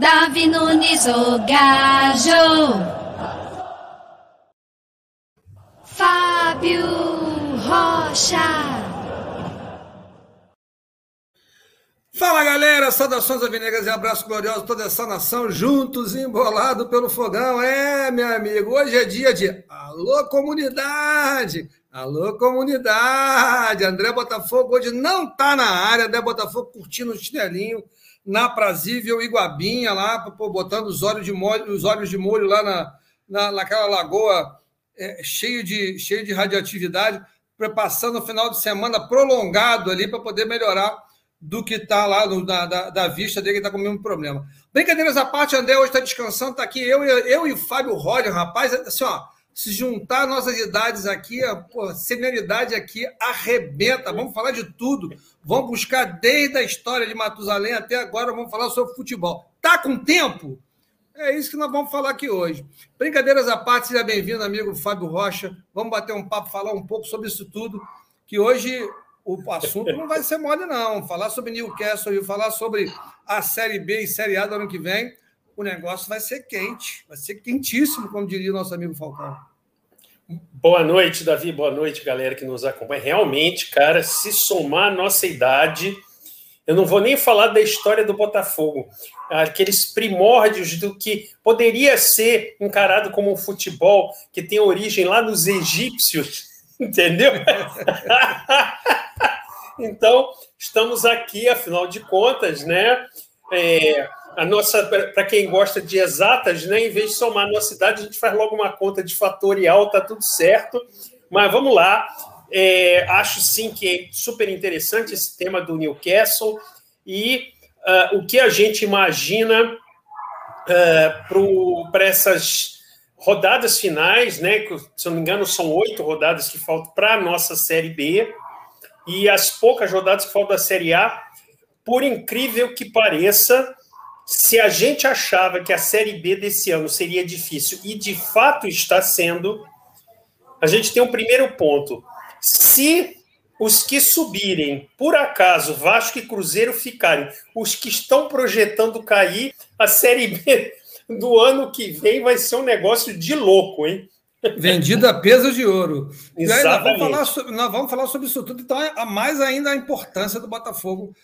Davi Nunes, o gajo. Fábio Rocha. Fala galera, saudações alvinegras e abraço glorioso toda essa nação juntos, embolado pelo fogão. É, meu amigo, hoje é dia de Alô Comunidade, alô Comunidade. André Botafogo hoje não tá na área, André Botafogo curtindo o chinelinho na prazível Iguabinha lá, botando os olhos de molho, os olhos de molho lá na, na, naquela lagoa é, cheio, de, cheio de radioatividade, passando o final de semana prolongado ali para poder melhorar do que está lá no, na, da, da, vista dele, que está com o mesmo problema. Brincadeiras à parte, André hoje está descansando, está aqui eu, eu e o Fábio Roger, rapaz, assim, ó, se juntar nossas idades aqui, a senioridade aqui arrebenta, vamos falar de tudo, vamos buscar desde a história de Matusalém até agora, vamos falar sobre futebol. Tá com tempo? É isso que nós vamos falar aqui hoje. Brincadeiras à parte, seja bem-vindo, amigo Fábio Rocha. Vamos bater um papo, falar um pouco sobre isso tudo, que hoje o assunto não vai ser mole, não. Falar sobre Newcastle e falar sobre a Série B e Série A do ano que vem, o negócio vai ser quente, vai ser quentíssimo, como diria o nosso amigo Falcão. Boa noite, Davi. Boa noite, galera que nos acompanha. Realmente, cara, se somar a nossa idade, eu não vou nem falar da história do Botafogo, aqueles primórdios do que poderia ser encarado como um futebol que tem origem lá nos egípcios, entendeu? Então, estamos aqui, afinal de contas, né? É, a nossa, para quem gosta de exatas, né? Em vez de somar a nossa idade, a gente faz logo uma conta de fatorial, tá tudo certo. Mas vamos lá. É, acho sim que é super interessante esse tema do Newcastle e uh, o que a gente imagina uh, para essas rodadas finais, né? Que, se não me engano, são oito rodadas que faltam para a nossa Série B e as poucas rodadas que faltam da Série A, por incrível que pareça, se a gente achava que a Série B desse ano seria difícil, e de fato está sendo, a gente tem um primeiro ponto. Se os que subirem, por acaso, Vasco e Cruzeiro ficarem, os que estão projetando cair, a Série B do ano que vem vai ser um negócio de louco, hein? Vendida a peso de ouro. Exatamente. Nós vamos, falar sobre, nós vamos falar sobre isso tudo. Então, é mais ainda a importância do Botafogo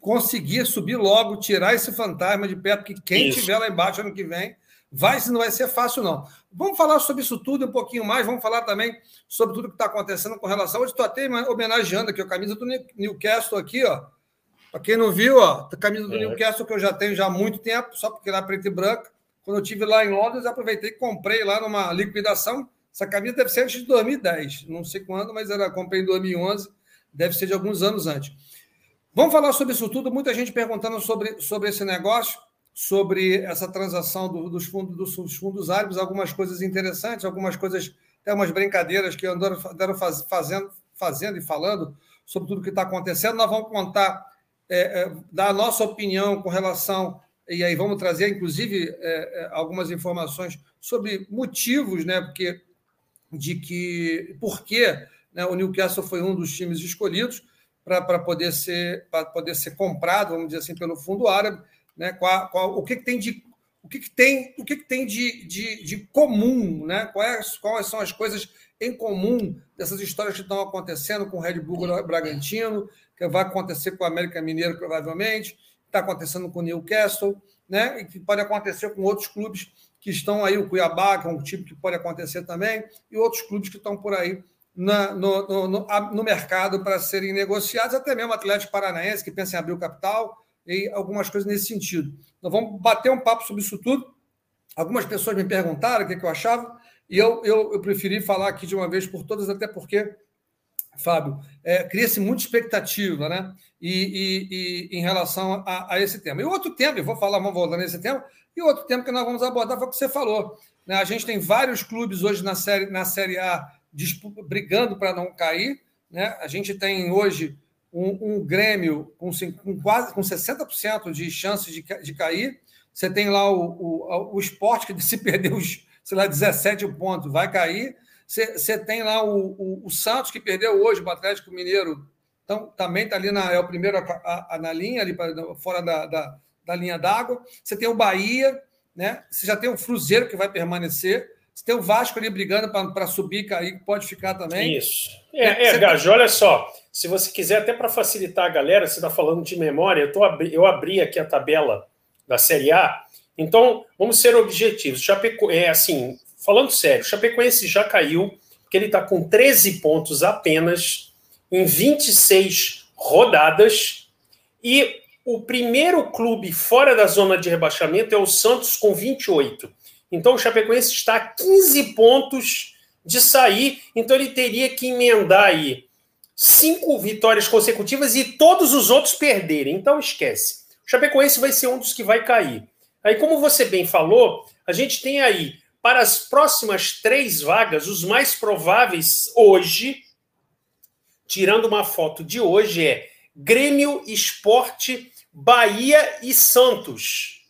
conseguir subir logo, tirar esse fantasma de perto, que quem isso. tiver lá embaixo ano que vem, vai, não vai ser fácil, não. Vamos falar sobre isso tudo um pouquinho mais. Vamos falar também sobre tudo que está acontecendo com relação. Hoje estou até homenageando aqui a camisa do Newcastle aqui, ó. Para quem não viu, ó, a camisa do é. Newcastle que eu já tenho já há muito tempo, só porque era preta e branca. Quando eu estive lá em Londres, aproveitei e comprei lá numa liquidação. Essa camisa deve ser antes de 2010, não sei quando, mas era comprei em 2011, deve ser de alguns anos antes. Vamos falar sobre isso tudo. Muita gente perguntando sobre, sobre esse negócio, sobre essa transação do, dos, fundos, dos fundos árabes, algumas coisas interessantes, algumas coisas, até umas brincadeiras que andaram, andaram faz, fazendo, fazendo e falando sobre tudo que está acontecendo. Nós vamos contar, é, é, dar a nossa opinião com relação e aí vamos trazer, inclusive, é, é, algumas informações sobre motivos, né, porque, de que, por que né, o Newcastle foi um dos times escolhidos para poder ser para poder ser comprado, vamos dizer assim, pelo fundo árabe, né, qual, qual, o que, que tem de o que, que tem o que, que tem de, de, de comum, né? Quais, quais são as coisas em comum dessas histórias que estão acontecendo com o Red Bull Bragantino, que vai acontecer com o América Mineiro provavelmente, está acontecendo com o Newcastle, né? E que pode acontecer com outros clubes que estão aí, o Cuiabá, que é um time que pode acontecer também, e outros clubes que estão por aí na, no, no, no, no, mercado para serem negociados, até mesmo o Atlético Paranaense, que pensa em abrir o capital, e algumas coisas nesse sentido. Nós vamos bater um papo sobre isso tudo. Algumas pessoas me perguntaram o que, é que eu achava, e eu, eu, eu preferi falar aqui de uma vez por todas, até porque Fábio, é, cria-se muita expectativa né? E, e, e, em relação a, a, esse tema. E outro tema, eu vou falar, vamos voltar nesse tema, e outro tema que nós vamos abordar foi o que você falou. Né? A gente tem vários clubes hoje na Série, na série A brigando para não cair. Né? A gente tem hoje um, um Grêmio com, com, quase com 60% de chances de, de cair. Você tem lá o, o, o esporte que se perder os, sei lá, 17 pontos, vai cair. Você tem lá o, o, o, Santos, que perdeu hoje, o Atlético Mineiro, então, também está ali na, é o primeiro a, a, na linha, ali pra, fora da, da, da linha d'água. Você tem o Bahia, né? Você já tem o Cruzeiro que vai permanecer. Você tem o Vasco ali brigando para subir e cair, pode ficar também. Isso. É, é Gajo, olha só. Se você quiser, até para facilitar a galera, você está falando de memória, eu, tô abri... eu abri aqui a tabela da Série A. Então, vamos ser objetivos. Chapeco... É assim, falando sério, o Chapecoense já caiu, porque ele está com 13 pontos apenas em 26 rodadas. E o primeiro clube fora da zona de rebaixamento é o Santos com 28. Então o Chapecoense está a 15 pontos de sair, então ele teria que emendar aí cinco vitórias consecutivas e todos os outros perderem. Então esquece. O Chapecoense vai ser um dos que vai cair. Aí, como você bem falou, a gente tem aí para as próximas três vagas, os mais prováveis hoje, tirando uma foto de hoje, é Grêmio, Esporte, Bahia e Santos.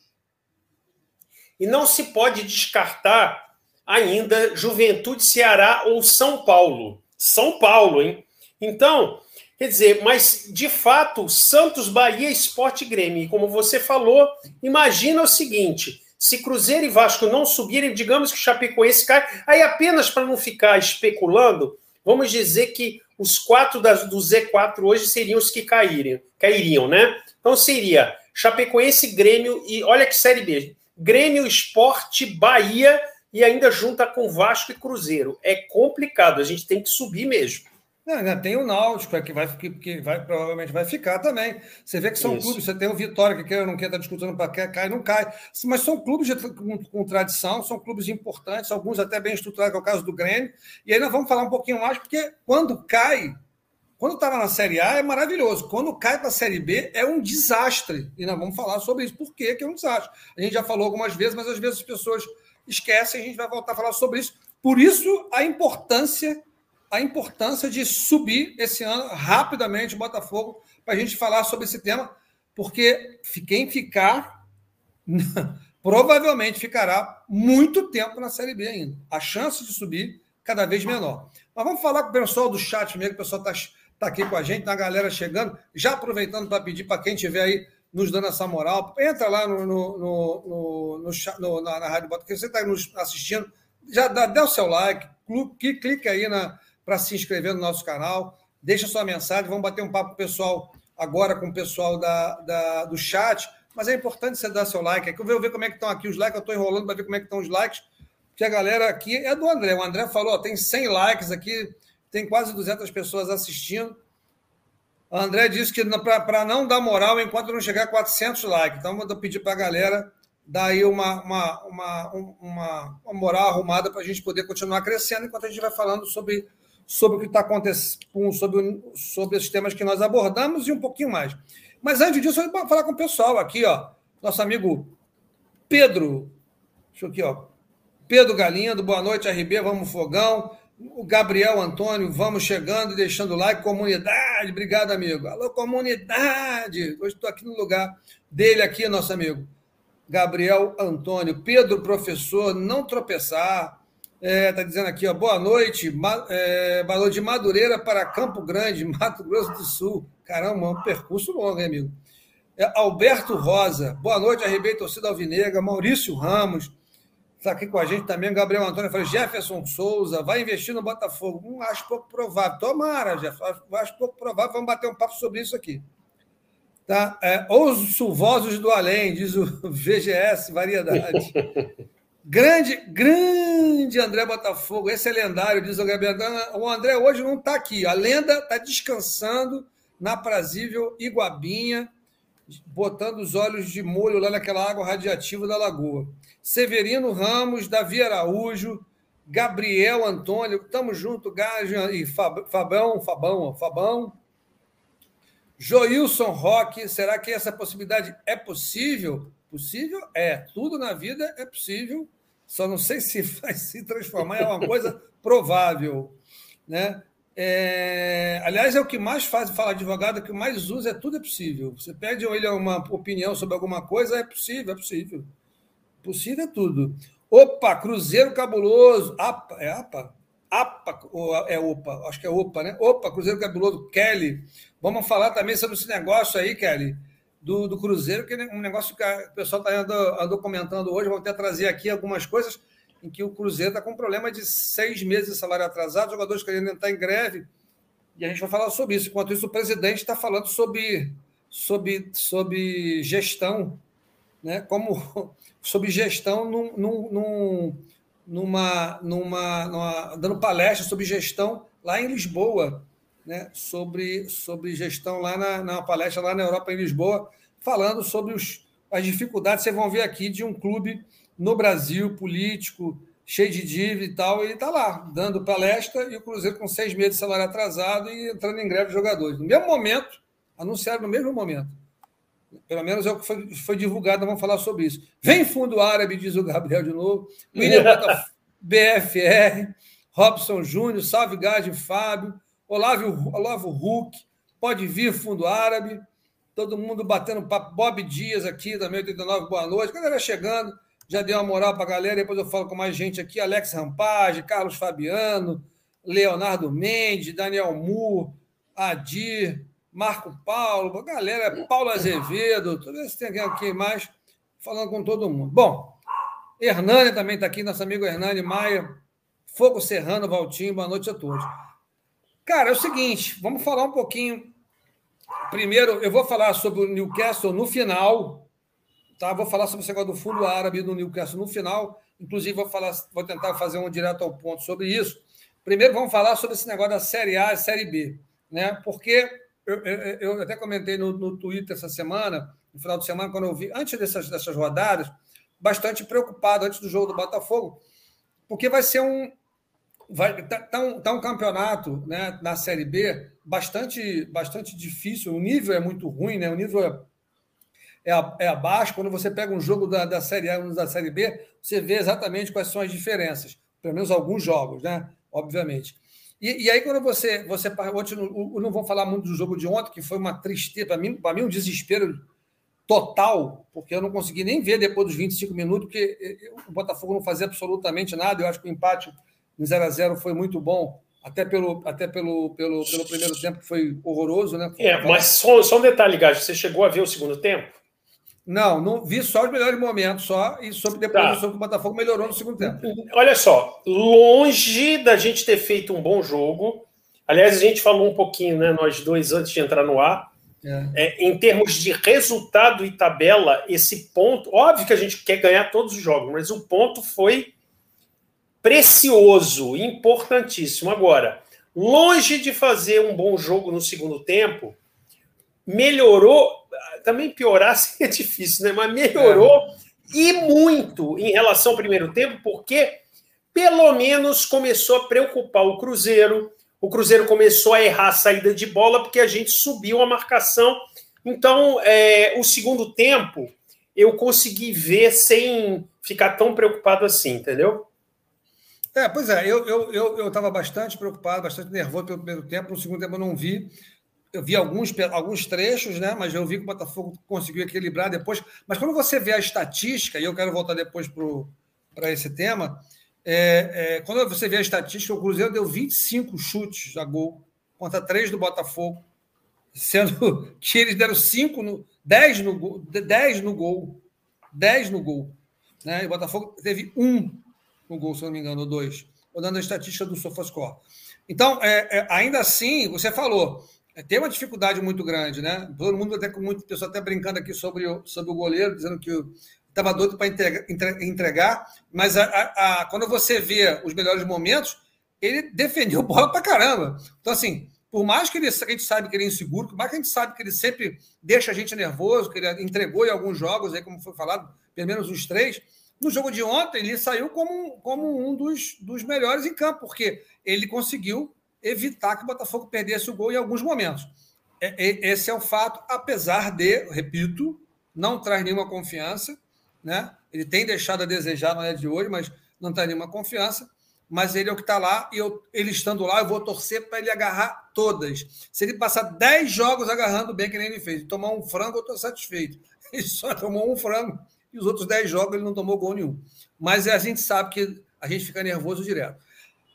E não se pode descartar ainda Juventude, Ceará ou São Paulo. São Paulo, hein? Então, quer dizer, mas de fato, Santos, Bahia, Esporte Grêmio. E como você falou, imagina o seguinte: se Cruzeiro e Vasco não subirem, digamos que o Chapecoense cai, aí apenas para não ficar especulando, vamos dizer que os quatro das, do Z4 hoje seriam os que cairiam, cairiam, né? Então seria Chapecoense, Grêmio e olha que série B. Grêmio, Esporte, Bahia e ainda junta com Vasco e Cruzeiro. É complicado, a gente tem que subir mesmo. Não, ainda tem o Náutico, é que, vai, que, que vai, provavelmente vai ficar também. Você vê que são Isso. clubes, você tem o Vitória, que quer, não quer estar tá disputando para quer, cai, não cai. Mas são clubes de, com, com, tradição, são clubes importantes, alguns até bem estruturados, que é o caso do Grêmio. E aí nós vamos falar um pouquinho mais, porque quando cai, quando estava na Série A é maravilhoso. Quando cai para a Série B é um desastre. E nós vamos falar sobre isso. Por que é um desastre? A gente já falou algumas vezes, mas às vezes as pessoas esquecem, a gente vai voltar a falar sobre isso. Por isso, a importância a importância de subir esse ano rapidamente o Botafogo para a gente falar sobre esse tema, porque quem ficar provavelmente ficará muito tempo na Série B ainda. A chance de subir cada vez menor. Mas vamos falar com o pessoal do chat mesmo, o pessoal está tá aqui com a gente, tá a galera chegando, já aproveitando para pedir para quem estiver aí nos dando essa moral, entra lá no, no, no, no, na, na Rádio Botafogo, você está nos assistindo, já dá, dá o seu like, clique aí na, para se inscrever no nosso canal. Deixa sua mensagem, vamos bater um papo pessoal agora com o pessoal da, da, do chat. Mas é importante você dar seu like. Aqui eu vou ver como é que estão aqui os likes. Eu estou enrolando para ver como é que estão os likes. Porque a galera aqui é do André. O André falou, ó, tem 100 likes aqui, tem quase 200 pessoas assistindo. O André disse que para não dar moral enquanto não chegar a 400 likes. Então, vou pedir para a galera dar aí uma, uma, uma, uma, uma moral arrumada para a gente poder continuar crescendo enquanto a gente vai falando sobre sobre o que está acontecendo, sobre, sobre os temas que nós abordamos e um pouquinho mais. Mas antes disso, eu vou falar com o pessoal aqui, ó. Nosso amigo Pedro, deixa eu aqui, ó. Pedro Galindo, boa noite, RB, vamos fogão. O Gabriel Antônio, vamos chegando e deixando like. Comunidade, obrigado, amigo. Alô, comunidade. Hoje estou aqui no lugar dele, aqui, nosso amigo. Gabriel Antônio. Pedro, professor, não tropeçar. É, tá dizendo aqui, ó, boa noite, ma, é, de Madureira para Campo Grande, Mato Grosso do Sul. Caramba, um percurso longo, hein, amigo? É, Alberto Rosa, boa noite, RB Torcida Alvinegra, Maurício Ramos, está aqui com a gente também, Gabriel Antônio, falei, Jefferson Souza, vai investir no Botafogo? Hum, acho pouco provável. Tomara, Jefferson, acho pouco provável, vamos bater um papo sobre isso aqui. Tá? É, os sulvosos do além, diz o VGS Variedade. Grande, grande André Botafogo, esse é lendário, diz o Gabriel. O André hoje não está aqui. A lenda está descansando na prazível Iguabinha, botando os olhos de molho lá naquela água radiativa da lagoa. Severino Ramos, Davi Araújo, Gabriel Antônio, estamos junto, Gajo e Fabão, Fabão, Fabão. Joilson Roque, será que essa possibilidade é possível? Possível é. Tudo na vida é possível. Só não sei se vai se transformar em uma coisa provável. Né? É, aliás, é o que mais faz falar advogado, o que mais usa é tudo é possível. Você pede ele uma opinião sobre alguma coisa, é possível, é possível. Possível é tudo. Opa, Cruzeiro Cabuloso. APA, é APA? APA, ou é OPA, acho que é OPA, né? Opa, Cruzeiro Cabuloso, Kelly. Vamos falar também sobre esse negócio aí, Kelly do, do Cruzeiro, que é um negócio que o pessoal está andando comentando hoje, vou até trazer aqui algumas coisas em que o Cruzeiro está com um problema de seis meses de salário atrasado, jogadores querendo entrar em greve, e a gente vai falar sobre isso. Enquanto isso, o presidente está falando sobre, sobre, sobre gestão, né? como sobre gestão num, num, numa, numa, numa, dando palestra sobre gestão lá em Lisboa, né? sobre, sobre gestão lá na, na palestra lá na Europa, em Lisboa, falando sobre os, as dificuldades, vocês vão ver aqui, de um clube no Brasil, político, cheio de dívida e tal, e ele está lá, dando palestra, e o Cruzeiro com seis meses de salário atrasado e entrando em greve de jogadores. No mesmo momento, anunciaram no mesmo momento. Pelo menos é o que foi, foi divulgado, vamos falar sobre isso. Vem fundo árabe, diz o Gabriel de novo. William BFR, Robson Júnior, Salve Gade Fábio, Olavo, Olavo Huck, pode vir fundo árabe. Todo mundo batendo papo. Bob Dias aqui, também 89, boa noite. Galera chegando já deu uma moral para a galera, depois eu falo com mais gente aqui, Alex Rampage, Carlos Fabiano, Leonardo Mendes, Daniel Mu, Adir, Marco Paulo, galera, Paulo Azevedo, tudo isso tem aqui mais, falando com todo mundo. Bom, Hernani também está aqui, nosso amigo Hernani Maia, Fogo Serrano, Valtinho, boa noite a todos. Cara, é o seguinte, vamos falar um pouquinho. Primeiro, eu vou falar sobre o Newcastle no final, Tá? Vou falar sobre esse negócio do fundo árabe do Newcastle no final. Inclusive, vou, falar, vou tentar fazer um direto ao ponto sobre isso. Primeiro, vamos falar sobre esse negócio da Série A e Série B. Né? Porque eu, eu, eu até comentei no, no Twitter essa semana, no final de semana, quando eu vi, antes dessas, dessas rodadas, bastante preocupado antes do jogo do Botafogo, porque vai ser um. Vai, tá, tá, um, tá um campeonato né, na Série B bastante, bastante difícil, o nível é muito ruim, né? o nível é é, é abaixo. Quando você pega um jogo da, da Série A da Série B, você vê exatamente quais são as diferenças. Pelo menos alguns jogos, né? Obviamente. E, e aí, quando você. você ontem, eu não vou falar muito do jogo de ontem, que foi uma tristeza, para mim, para mim, um desespero total, porque eu não consegui nem ver depois dos 25 minutos, eh, eh, o Botafogo não fazia absolutamente nada. Eu acho que o empate em 0 a 0 foi muito bom, até pelo, até pelo, pelo, pelo primeiro tempo, que foi horroroso, né? é, mas só, só um detalhe, Gajo, você chegou a ver o segundo tempo? Não, não vi só os melhores momentos só e sobre depois tá. sobre o Botafogo melhorou no segundo tempo. Olha só, longe da gente ter feito um bom jogo. Aliás, a gente falou um pouquinho, né, nós dois antes de entrar no ar. É. É, em termos de resultado e tabela, esse ponto, óbvio que a gente quer ganhar todos os jogos, mas o ponto foi precioso, importantíssimo. Agora, longe de fazer um bom jogo no segundo tempo, melhorou também piorar seria difícil, né? Mas melhorou é. e muito em relação ao primeiro tempo, porque pelo menos começou a preocupar o Cruzeiro. O Cruzeiro começou a errar a saída de bola porque a gente subiu a marcação. Então, é, o segundo tempo eu consegui ver sem ficar tão preocupado assim, entendeu? É, pois é, eu estava eu, eu, eu bastante preocupado, bastante nervoso pelo primeiro tempo, no segundo tempo eu não vi eu vi alguns, alguns trechos, né? Mas eu vi que o Botafogo conseguiu equilibrar depois. Mas quando você vê a estatística, e eu quero voltar depois para esse tema, é, é, quando você vê a estatística, o Cruzeiro deu 25 chutes a gol contra 3 do Botafogo, sendo que eles deram 5 no, 10 no gol, 10 no gol. 10 no gol. Né? E o Botafogo teve um no gol, se não me engano, ou dois. Olhando a estatística do SofaScore. Então, é, é, ainda assim, você falou, é, tem uma dificuldade muito grande, né? Todo mundo até com muito pessoal até brincando aqui sobre o, sobre o goleiro, dizendo que estava doido para entregar, mas a, a, a, quando você vê os melhores momentos, ele defendeu bola para caramba. Então, assim, por mais que, ele, a gente sabe que ele é inseguro, por mais que a gente sabe que ele sempre deixa a gente nervoso, que ele entregou em alguns jogos, aí, como foi falado, pelo menos os três, no jogo de ontem ele saiu como, como um dos, dos melhores em campo, porque ele conseguiu evitar que o Botafogo perdesse o gol em alguns momentos. É, é, esse é o fato, apesar de, repito, não traz nenhuma confiança, né? Ele tem deixado a desejar, não é de hoje, mas não traz nenhuma confiança. Mas ele é o que está lá, e eu, ele estando lá, eu vou torcer para ele agarrar todas. Se ele passar 10 jogos agarrando bem, que nem ele fez, e tomar um frango, eu estou satisfeito. Ele só tomou um frango, e os outros 10 jogos ele não tomou gol nenhum. Mas a gente sabe que a gente fica nervoso direto.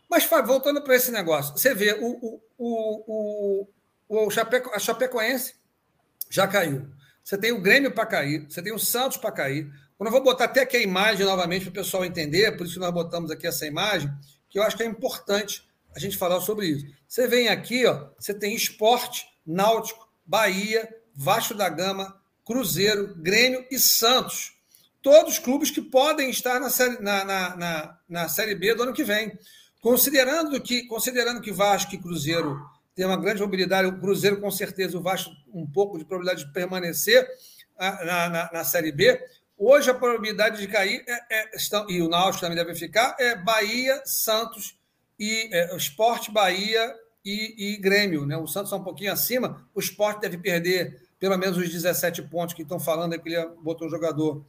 Mas, voltando para esse negócio, você vê, o, o, o, o, Chapeco, a Chapecoense já caiu. você tem o Grêmio para cair, você tem o Santos para cair. Eu vou botar até aqui a imagem novamente para o pessoal entender, por isso que nós botamos aqui essa imagem, que eu acho que é importante a gente falar sobre isso. Você vem aqui, ó, você tem esporte, náutico, Bahia, Vasco da Gama, Cruzeiro, Grêmio e Santos. Todos clubes que podem estar na série, na, na, na, na série B do ano que vem. Considerando que, considerando que Vasco e Cruzeiro têm uma grande mobilidade, o Cruzeiro com certeza, o Vasco um pouco de probabilidade de permanecer na, na, na Série B, hoje a probabilidade de cair, é, é, estão, e o Náutico também deve ficar, é Bahia, Santos e é, Esporte, Bahia e, e, Grêmio. Né? O Santos é um pouquinho acima, o Esporte deve perder pelo menos os 17 pontos que estão falando, é que ele botou um jogador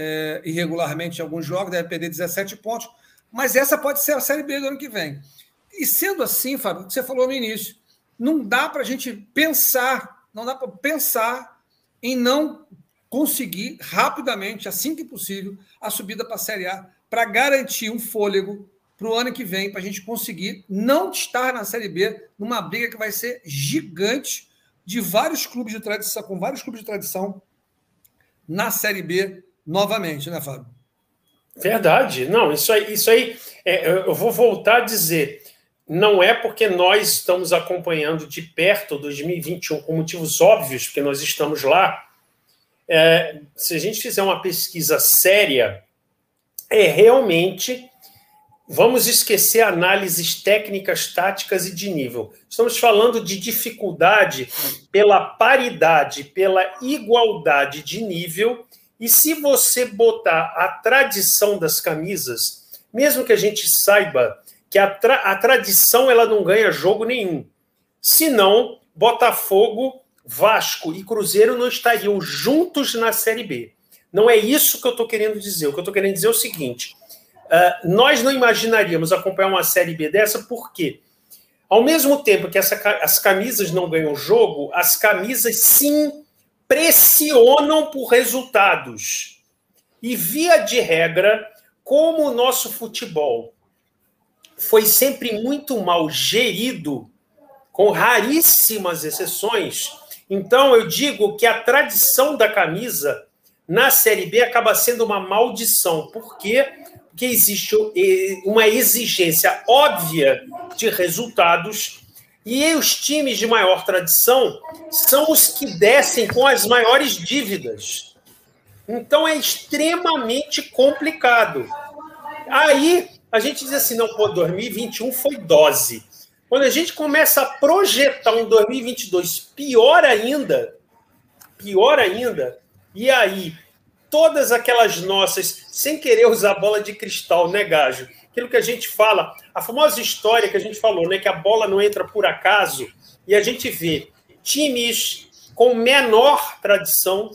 é, irregularmente em alguns jogos, deve perder 17 pontos. Mas essa pode ser a Série B do ano que vem. E sendo assim, Fábio, o que você falou no início, não dá para a gente pensar, não dá para pensar em não conseguir rapidamente, assim que possível, a subida para a Série A, para garantir um fôlego para o ano que vem, para a gente conseguir não estar na Série B, numa briga que vai ser gigante de vários clubes de tradição, com vários clubes de tradição na Série B novamente, né, Fábio? Verdade. Não, isso aí, isso aí é, eu vou voltar a dizer. Não é porque nós estamos acompanhando de perto 2021 com motivos óbvios, porque nós estamos lá. É, se a gente fizer uma pesquisa séria, é realmente vamos esquecer análises técnicas, táticas e de nível. Estamos falando de dificuldade pela paridade, pela igualdade de nível e se você botar a tradição das camisas, mesmo que a gente saiba que a, tra a tradição ela não ganha jogo nenhum, senão Botafogo, Vasco e Cruzeiro não estariam juntos na Série B. Não é isso que eu estou querendo dizer. O que eu estou querendo dizer é o seguinte: uh, nós não imaginaríamos acompanhar uma Série B dessa, por quê? Ao mesmo tempo que essa, as camisas não ganham jogo, as camisas sim pressionam por resultados. E, via de regra, como o nosso futebol foi sempre muito mal gerido, com raríssimas exceções, então eu digo que a tradição da camisa na Série B acaba sendo uma maldição. Por quê? Porque existe uma exigência óbvia de resultados e os times de maior tradição são os que descem com as maiores dívidas. Então é extremamente complicado. Aí a gente diz assim: não, pô, 2021 foi dose. Quando a gente começa a projetar um 2022 pior ainda, pior ainda, e aí todas aquelas nossas, sem querer usar bola de cristal, né, Gajo? Aquilo que a gente fala, a famosa história que a gente falou, né, que a bola não entra por acaso, e a gente vê times com menor tradição,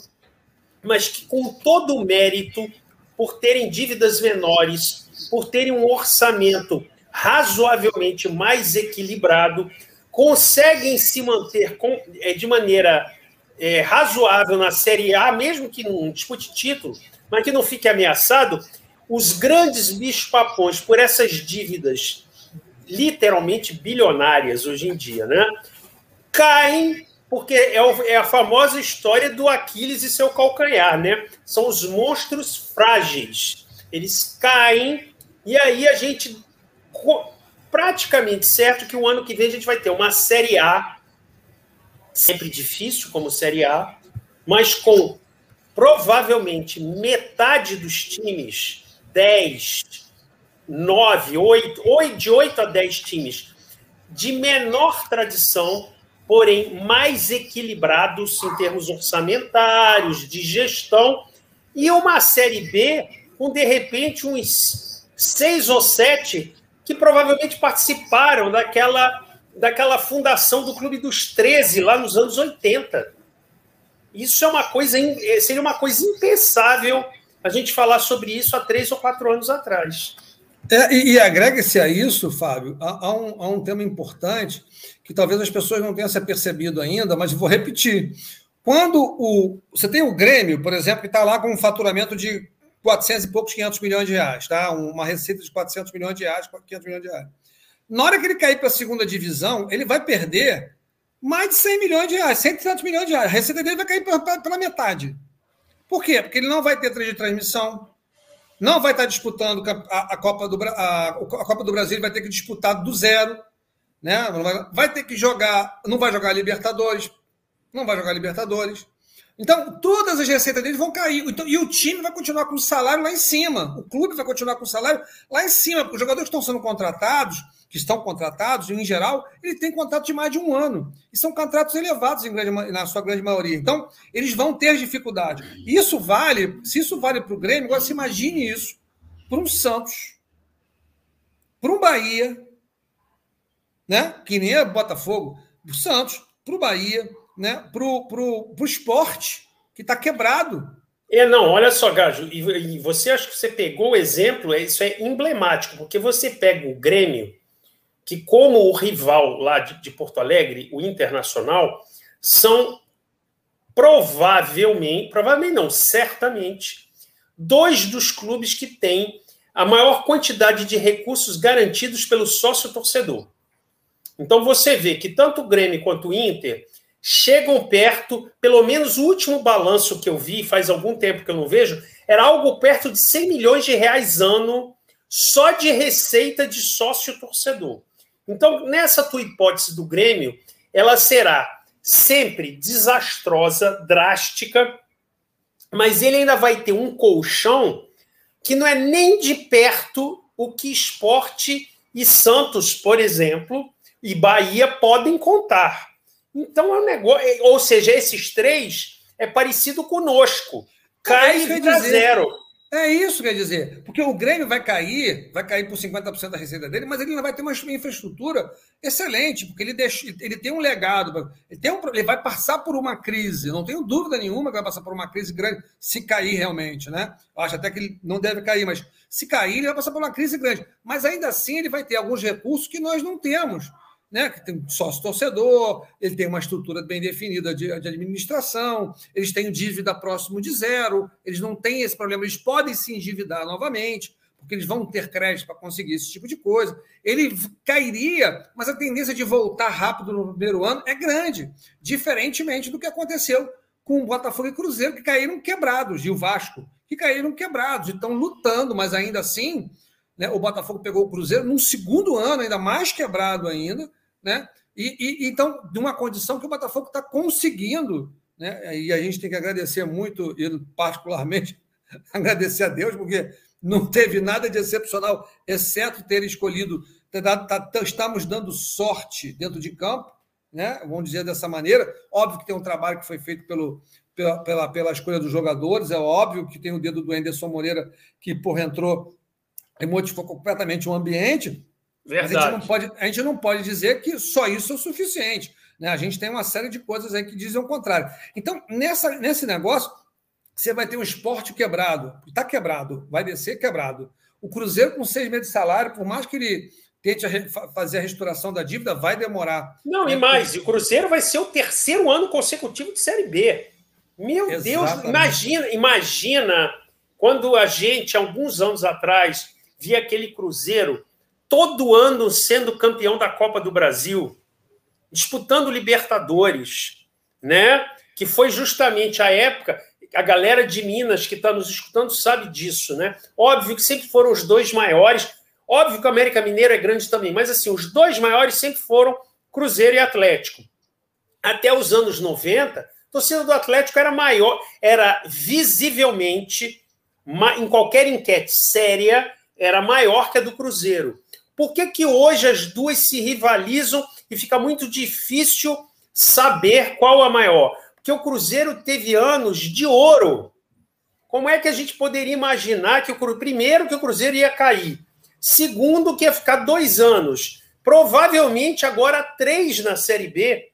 mas que com todo o mérito, por terem dívidas menores, por terem um orçamento razoavelmente mais equilibrado, conseguem se manter com, é, de maneira é, razoável na Série A, mesmo que não dispute título, mas que não fique ameaçado, os grandes bichos-papões, por essas dívidas literalmente bilionárias hoje em dia, né? Caem porque é, é, a famosa história do Aquiles e seu calcanhar, né? São os monstros frágeis. Eles caem e aí a gente praticamente certo que o ano que vem a gente vai ter uma Série A sempre difícil como Série A, mas com provavelmente metade dos times 10, 9, 8, de 8 a 10 times de menor tradição, porém mais equilibrados em termos orçamentários, de gestão, e uma Série B com, de repente, uns seis ou sete que provavelmente participaram daquela, daquela fundação do Clube dos 13 lá nos anos 80. Isso é uma coisa, seria uma coisa impensável a gente falar sobre isso há três ou quatro anos atrás. É, e, e agrega-se a isso, Fábio, a, a, um, a, um, tema importante que talvez as pessoas não tenham se percebido ainda, mas vou repetir. Quando o, você tem o Grêmio, por exemplo, que está lá com um faturamento de 400 e poucos, 500 milhões de reais, tá? uma receita de 400 milhões de reais, 500 milhões de reais. Na hora que ele cair para a segunda divisão, ele vai perder mais de 100 milhões de reais, 100 e tantos milhões de reais. A receita dele vai cair pela metade. Por quê? Porque ele não vai ter de transmissão, não vai estar disputando a, a, Copa, do, a, a Copa do Brasil, vai ter que disputar do zero, né? vai ter que jogar, não vai jogar Libertadores, não vai jogar Libertadores. Então, todas as receitas dele vão cair. Então, e o time vai continuar com o salário lá em cima. O clube vai continuar com o salário lá em cima. Os jogadores que estão sendo contratados, que estão contratados, em geral, ele tem contrato de mais de um ano. E são contratos elevados grande, na sua grande maioria. Então, eles vão ter dificuldade. Isso vale, se isso vale para o Grêmio, agora se imagine isso para um Santos, para um Bahia, né? que nem é Botafogo, para o Santos, para o Bahia, né? para o esporte, que está quebrado. É, não, olha só, Gajo, e, e você acha que você pegou o exemplo, é, isso é emblemático, porque você pega o Grêmio que, como o rival lá de, de Porto Alegre, o Internacional, são provavelmente, provavelmente não, certamente, dois dos clubes que têm a maior quantidade de recursos garantidos pelo sócio torcedor. Então você vê que tanto o Grêmio quanto o Inter chegam perto, pelo menos o último balanço que eu vi, faz algum tempo que eu não vejo, era algo perto de 100 milhões de reais ano só de receita de sócio torcedor. Então, nessa tua hipótese do Grêmio, ela será sempre desastrosa, drástica, mas ele ainda vai ter um colchão que não é nem de perto o que esporte e Santos, por exemplo, e Bahia podem contar. Então é um negócio, ou seja, esses três é parecido conosco. Cai é zero. É isso quer dizer, porque o Grêmio vai cair, vai cair por 50% da receita dele, mas ele ainda vai ter uma infraestrutura excelente, porque ele, deixa, ele tem um legado, ele, tem um, ele vai passar por uma crise, não tenho dúvida nenhuma que vai passar por uma crise grande, se cair realmente, né? Eu acho até que ele não deve cair, mas se cair, ele vai passar por uma crise grande. Mas ainda assim, ele vai ter alguns recursos que nós não temos né, que tem sócio torcedor, ele tem uma estrutura bem definida de, de, administração, eles têm dívida próximo de zero, eles não têm esse problema, eles podem se endividar novamente, porque eles vão ter crédito para conseguir esse tipo de coisa. Ele cairia, mas a tendência de voltar rápido no primeiro ano é grande, diferentemente do que aconteceu com o Botafogo e Cruzeiro, que caíram quebrados, e o Vasco, que caíram quebrados, e estão lutando, mas ainda assim, né, o Botafogo pegou o Cruzeiro num segundo ano, ainda mais quebrado ainda, né? E, e, então, de uma condição que o Botafogo está conseguindo, né? E a gente tem que agradecer muito, e particularmente agradecer a Deus, porque não teve nada de excepcional, exceto ter escolhido, ter dado, tá, tá, estamos dando sorte dentro de campo, né? Vamos dizer dessa maneira. Óbvio que tem um trabalho que foi feito pelo, pela, pela, pela escolha dos jogadores, é óbvio que tem o dedo do Anderson Moreira, que por entrou e modificou completamente o ambiente, Verdade. A gente, não pode, a gente não pode dizer que só isso é o suficiente. Né? A gente tem uma série de coisas aí que dizem o contrário. Então, nessa, nesse negócio, você vai ter um esporte quebrado. Está quebrado, vai descer quebrado. O Cruzeiro, com seis meses de salário, por mais que ele tente a fazer a restauração da dívida, vai demorar. Não, e mais, o Cruzeiro vai ser o terceiro ano consecutivo de Série B. Meu Exatamente. Deus, imagina, imagina quando a gente, alguns anos atrás, via aquele Cruzeiro todo ano sendo campeão da Copa do Brasil, disputando Libertadores, né? Que foi justamente a época. A galera de Minas que está nos escutando sabe disso, né? Óbvio que sempre foram os dois maiores. Óbvio que o América Mineiro é grande também, mas assim, os dois maiores sempre foram Cruzeiro e Atlético. Até os anos 90, a torcida do Atlético era maior, era visivelmente, em qualquer enquete séria, era maior que a do Cruzeiro. Por que, que hoje as duas se rivalizam e fica muito difícil saber qual a maior? Porque o Cruzeiro teve anos de ouro. Como é que a gente poderia imaginar que o primeiro que o Cruzeiro ia cair, segundo que ia ficar dois anos, provavelmente agora três na Série B?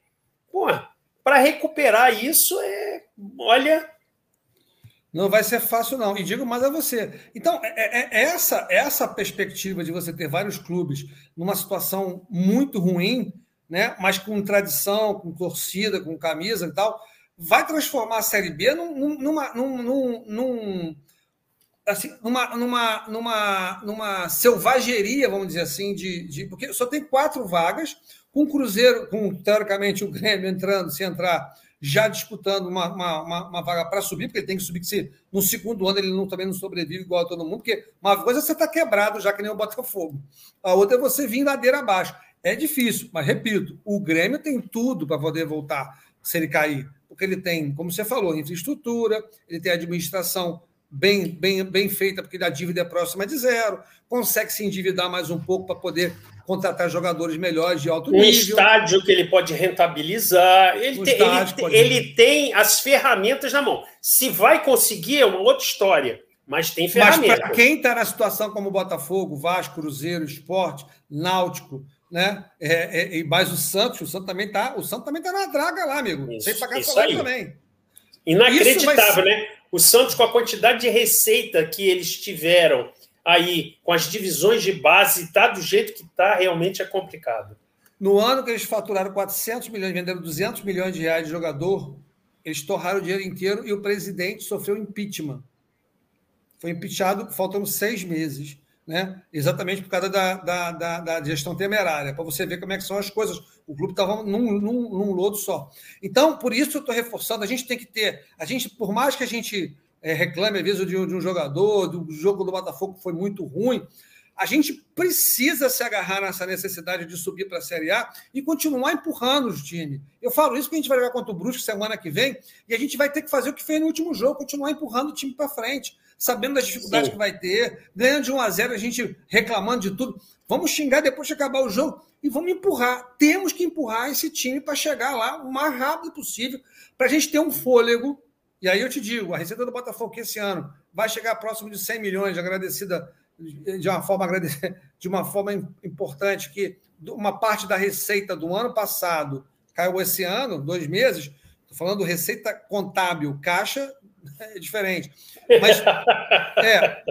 Pô, para recuperar isso é, olha, não vai ser fácil, não. E digo mais a você. Então, é, é, é essa, essa perspectiva de você ter vários clubes numa situação muito ruim, né? mas com tradição, com torcida, com camisa e tal, vai transformar a Série B num, numa, num, num, num assim, numa, numa, numa, numa selvageria, vamos dizer assim, de, de, porque só tem quatro vagas. com o Cruzeiro, com teoricamente o Grêmio entrando, se entrar, já disputando uma, uma, uma, uma vaga para subir, porque ele tem que subir, que se no segundo ano ele não, também não sobrevive igual a todo mundo, porque uma coisa é você está quebrado, já que nem o Botafogo. A outra é você vir ladeira abaixo. É difícil, mas repito, o Grêmio tem tudo para poder voltar se ele cair. Porque ele tem, como você falou, infraestrutura, ele tem administração bem, bem, bem feita, porque a dívida é próxima de zero, consegue se endividar mais um pouco para poder contratar jogadores melhores de alto nível. Um estádio que ele pode rentabilizar. Ele, um tem, ele, pode... ele, tem as ferramentas na mão. Se vai conseguir, é uma outra história. Mas tem ferramentas. Mas para quem está na situação como Botafogo, Vasco, Cruzeiro, Esporte, Náutico, né? É, é, e mais o Santos, o Santos também está. O Santos também está na draga lá, amigo. Isso, Sem pagar salário também. Inacreditável, ser... né? O Santos, com a quantidade de receita que eles tiveram aí com as divisões de base, está do jeito que está, realmente é complicado. No ano que eles faturaram 400 milhões, venderam 200 milhões de reais de jogador, eles torraram o dinheiro inteiro e o presidente sofreu impeachment. Foi impeachado faltando seis meses, né? exatamente por causa da, da, da, da gestão temerária, para você ver como é que são as coisas. O clube estava num, num, num lodo só. Então, por isso eu estou reforçando, a gente tem que ter, a gente, por mais que a gente é, reclame, às vezes, de um, de um jogador, do jogo do Botafogo que foi muito ruim. A gente precisa se agarrar nessa necessidade de subir para a Série A e continuar empurrando o time. Eu falo isso porque a gente vai jogar contra o Brusque semana que vem e a gente vai ter que fazer o que fez no último jogo, continuar empurrando o time para frente, sabendo das dificuldades Sim. que vai ter, ganhando de 1 a 0 a gente reclamando de tudo. Vamos xingar depois de acabar o jogo e vamos empurrar. Temos que empurrar esse time para chegar lá o mais rápido possível, para a gente ter um fôlego e aí eu te digo, a receita do Botafogo que esse ano vai chegar próximo de 100 milhões, agradecida de uma forma de uma forma importante que uma parte da receita do ano passado caiu esse ano, dois meses. Estou falando receita contábil, caixa é diferente. Mas é,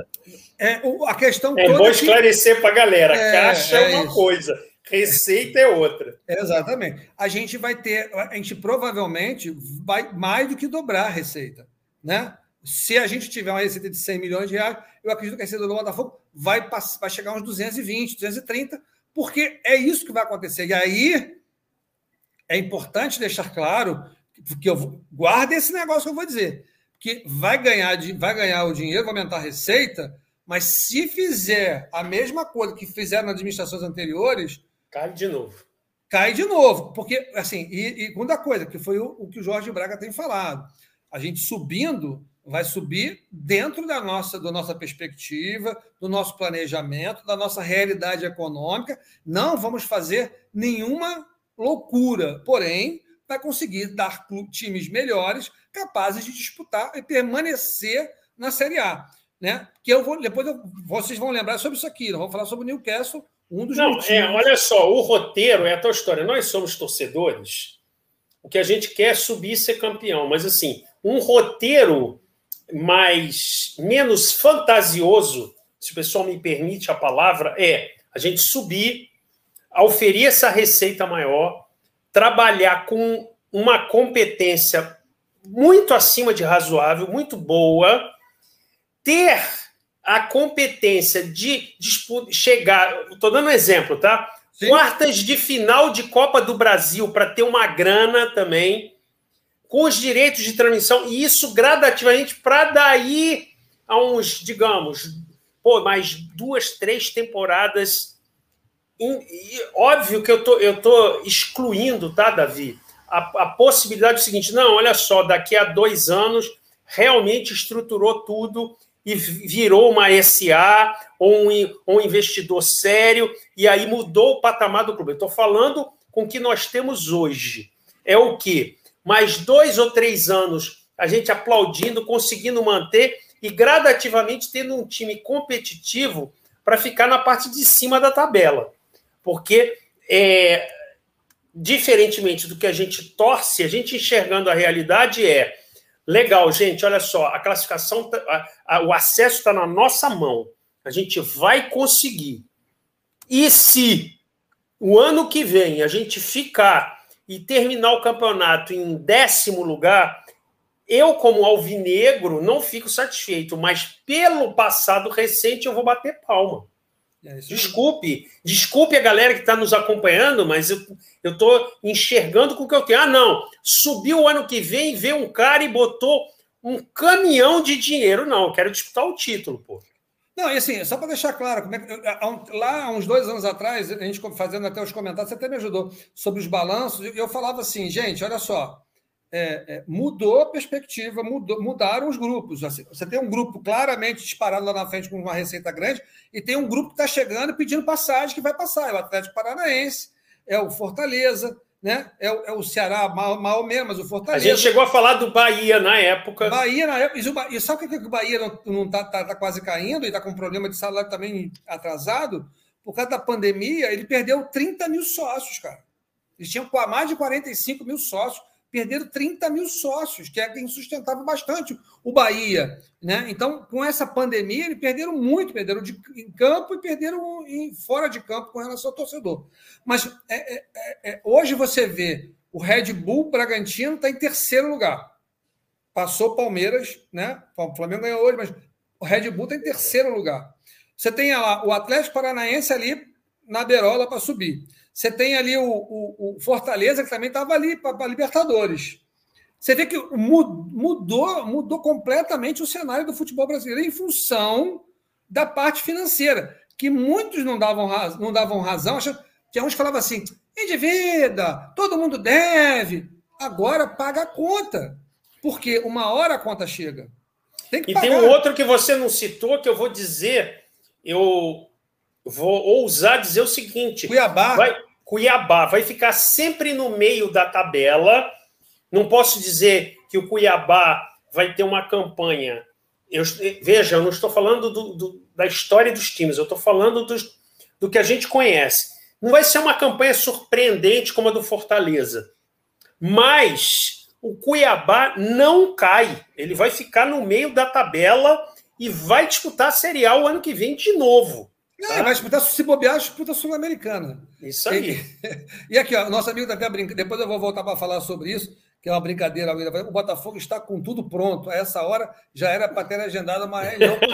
é a questão é toda. É bom esclarecer para a galera: é, caixa é, é uma isso. coisa, Receita é outra. Exatamente. A gente vai ter, a gente provavelmente vai mais do que dobrar a receita, né? Se a gente tiver uma receita de 100 milhões de reais, eu acredito que a receita do Botafogo vai, vai chegar uns 220, 230, porque é isso que vai acontecer. E aí é importante deixar claro, porque eu guarde esse negócio que eu vou dizer, que vai ganhar, vai ganhar o dinheiro, vai aumentar a receita, mas se fizer a mesma coisa que fizeram nas administrações anteriores, Cai de novo. Cai de novo. Porque, assim, e, e segunda coisa, que foi o, o que o Jorge Braga tem falado. A gente subindo, vai subir dentro da nossa, da nossa perspectiva, do nosso planejamento, da nossa realidade econômica. Não vamos fazer nenhuma loucura, porém, vai conseguir dar times melhores capazes de disputar e permanecer na Série A. Né? Que eu vou, depois eu, vocês vão lembrar sobre isso aqui, não vamos falar sobre o Newcastle um dos Não, motivos... é, olha só, o roteiro é a tua história. Nós somos torcedores. O que a gente quer é subir e ser campeão, mas assim, um roteiro mais menos fantasioso, se o pessoal me permite a palavra, é a gente subir, oferir essa receita maior, trabalhar com uma competência muito acima de razoável, muito boa, ter a competência de, chegar. Estou dando um exemplo, tá? Sim. Quartas de final de Copa do Brasil para ter uma grana também, com os direitos de transmissão, e isso gradativamente para daí a uns, digamos, pô, mais duas, três temporadas. E, óbvio que eu tô, eu tô excluindo, tá, Davi? A, a possibilidade do seguinte: não, olha só, daqui a dois anos realmente estruturou tudo e virou uma SA ou um, um investidor sério, e aí mudou o patamar do clube. estou falando com o que nós temos hoje. É o que? Mais dois ou três anos a gente aplaudindo, conseguindo manter e gradativamente tendo um time competitivo para ficar na parte de cima da tabela. Porque, é, diferentemente do que a gente torce, a gente enxergando a realidade é Legal, gente, olha só, a classificação, tá, a, a, o acesso está na nossa mão. A gente vai conseguir. E se o ano que vem a gente ficar e terminar o campeonato em décimo lugar, eu, como alvinegro, não fico satisfeito, mas pelo passado recente eu vou bater palma. É desculpe, desculpe a galera que está nos acompanhando, mas eu estou enxergando com o que eu tenho. Ah, não, subiu o ano que vem, veio um cara e botou um caminhão de dinheiro. Não, eu quero disputar o título, pô. Não, e assim, só para deixar claro, como é que, lá há uns dois anos atrás, a gente fazendo até os comentários, você até me ajudou sobre os balanços, eu falava assim, gente, olha só, é, é, mudou a perspectiva, mudou, mudaram os grupos. Assim, você tem um grupo claramente disparado lá na frente com uma receita grande, e tem um grupo que está chegando pedindo passagem que vai passar. É o Atlético Paranaense, é o Fortaleza, né? É, o, é o Ceará, mal, mal mesmo, mas o Fortaleza. A gente chegou a falar do Bahia na época. Bahia na época. E, o, sabe por que o Bahia não está tá, tá quase caindo e está com um problema de salário também atrasado? Por causa da pandemia, ele perdeu 30 mil sócios, cara. Eles tinham mais de 45 mil sócios perderam 30 mil sócios, que é quem sustentava bastante o Bahia. Né? Então, com essa pandemia, eles perderam muito, perderam de, em campo e perderam em, fora de campo com relação ao torcedor. Mas é, é, é, é hoje você vê o Red Bull Bragantino está em terceiro lugar. Passou Palmeiras, né? O Flamengo ganhou hoje, mas o Red Bull está em terceiro lugar. Você tem lá o Atlético Paranaense ali na berola para subir. Você tem ali o, o, o Fortaleza, que também estava ali para Libertadores. Você vê que mudou, mudou completamente o cenário do futebol brasileiro em função da parte financeira, que muitos não davam, não davam razão, achando, tinha uns que falavam assim: endivida, todo mundo deve, agora paga a conta, porque uma hora a conta chega. Tem e pagar. tem um outro que você não citou que eu vou dizer, eu vou ousar dizer o seguinte: Cuiabá. Vai, Cuiabá vai ficar sempre no meio da tabela. Não posso dizer que o Cuiabá vai ter uma campanha. Eu, veja, eu não estou falando do, do, da história dos times, eu estou falando dos, do que a gente conhece. Não vai ser uma campanha surpreendente como a do Fortaleza. Mas o Cuiabá não cai. Ele vai ficar no meio da tabela e vai disputar a Série A o ano que vem de novo. Não, tá? vai disputar, se bobear, disputa sul-americana. Isso aí. E, e aqui, ó, nosso amigo até brinca, depois eu vou voltar para falar sobre isso, que é uma brincadeira. O Botafogo está com tudo pronto. A essa hora já era para ter agendado uma reunião com.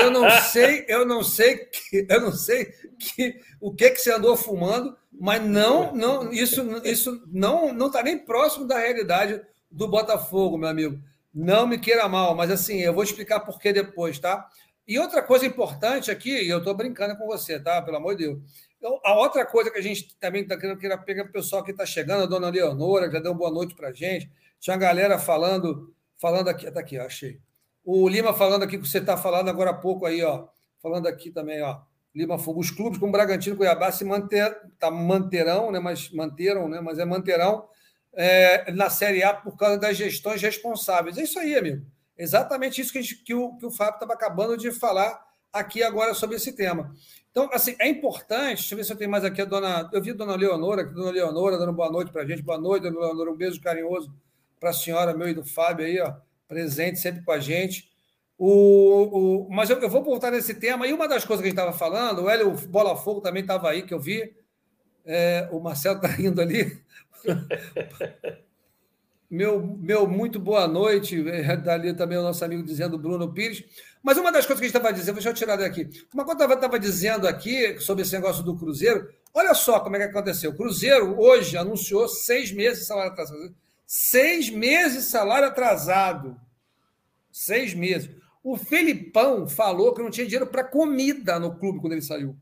Eu não sei, eu não sei, que, eu não sei que, o que, que você andou fumando, mas não, não, isso, isso não não está nem próximo da realidade do Botafogo, meu amigo. Não me queira mal, mas assim, eu vou explicar por que depois, tá? E outra coisa importante aqui, e eu estou brincando com você, tá? Pelo amor de Deus. Então, a outra coisa que a gente também está querendo, queira pegar o pessoal que está chegando, a dona Leonora, que já deu boa noite para a gente. Tinha uma galera falando, falando aqui, está aqui, ó, achei. O Lima falando aqui que você está falando agora há pouco aí, ó. Falando aqui também, ó. Lima Fogo, os clubes como Bragantino e Cuiabá se manter, tá, manterão, né? Mas manteram, né? Mas é manterão é, na Série A por causa das gestões responsáveis. É isso aí, amigo. Exatamente isso que, gente, que o, que o Fábio estava acabando de falar aqui agora sobre esse tema. Então, assim, é importante. Deixa eu ver se eu tenho mais aqui a dona. Eu vi a dona Leonora, aqui, dona Leonora, dando boa noite para a gente. Boa noite, dona Leonora. Um beijo carinhoso para a senhora, meu e do Fábio aí, ó, presente sempre com a gente. O, o, mas eu, eu, vou voltar nesse tema. E uma das coisas que a gente estava falando, o Hélio Bola Fogo também estava aí, que eu vi. É, o Marcelo está indo ali. Meu, meu muito boa noite. É, dali também o nosso amigo dizendo Bruno Pires. Mas uma das coisas que a gente estava dizendo, deixa eu tirar daqui. Uma coisa que eu estava dizendo aqui sobre esse negócio do Cruzeiro, olha só como é que aconteceu. O Cruzeiro hoje anunciou seis meses de salário atrasado. Seis meses de salário atrasado. Seis meses. O Felipão falou que não tinha dinheiro para comida no clube quando ele saiu.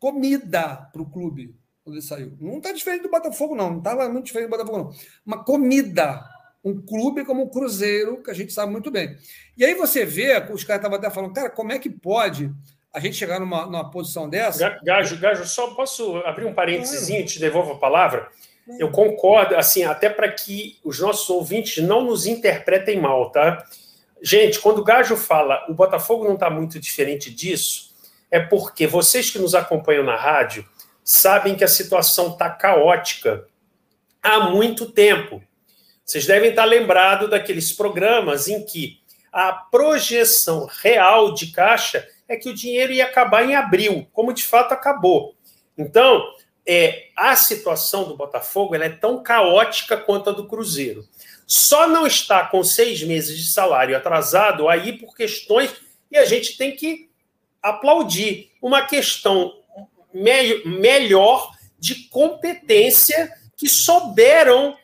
Comida para o clube quando ele saiu. Não está diferente do Botafogo, não. Não estava muito diferente do Botafogo, não. Uma comida. Um clube como o Cruzeiro, que a gente sabe muito bem. E aí você vê, os caras estavam até falando, cara, como é que pode a gente chegar numa, numa posição dessa? Gajo, Gajo, só posso abrir um parênteses e te devolvo a palavra? Eu concordo, assim, até para que os nossos ouvintes não nos interpretem mal, tá? Gente, quando o Gajo fala o Botafogo não está muito diferente disso, é porque vocês que nos acompanham na rádio, sabem que a situação está caótica há muito tempo. Vocês devem estar lembrados daqueles programas em que a projeção real de caixa é que o dinheiro ia acabar em abril, como de fato acabou. Então, é, a situação do Botafogo é tão caótica quanto a do Cruzeiro. Só não está com seis meses de salário atrasado aí por questões e a gente tem que aplaudir. Uma questão me melhor de competência que souberam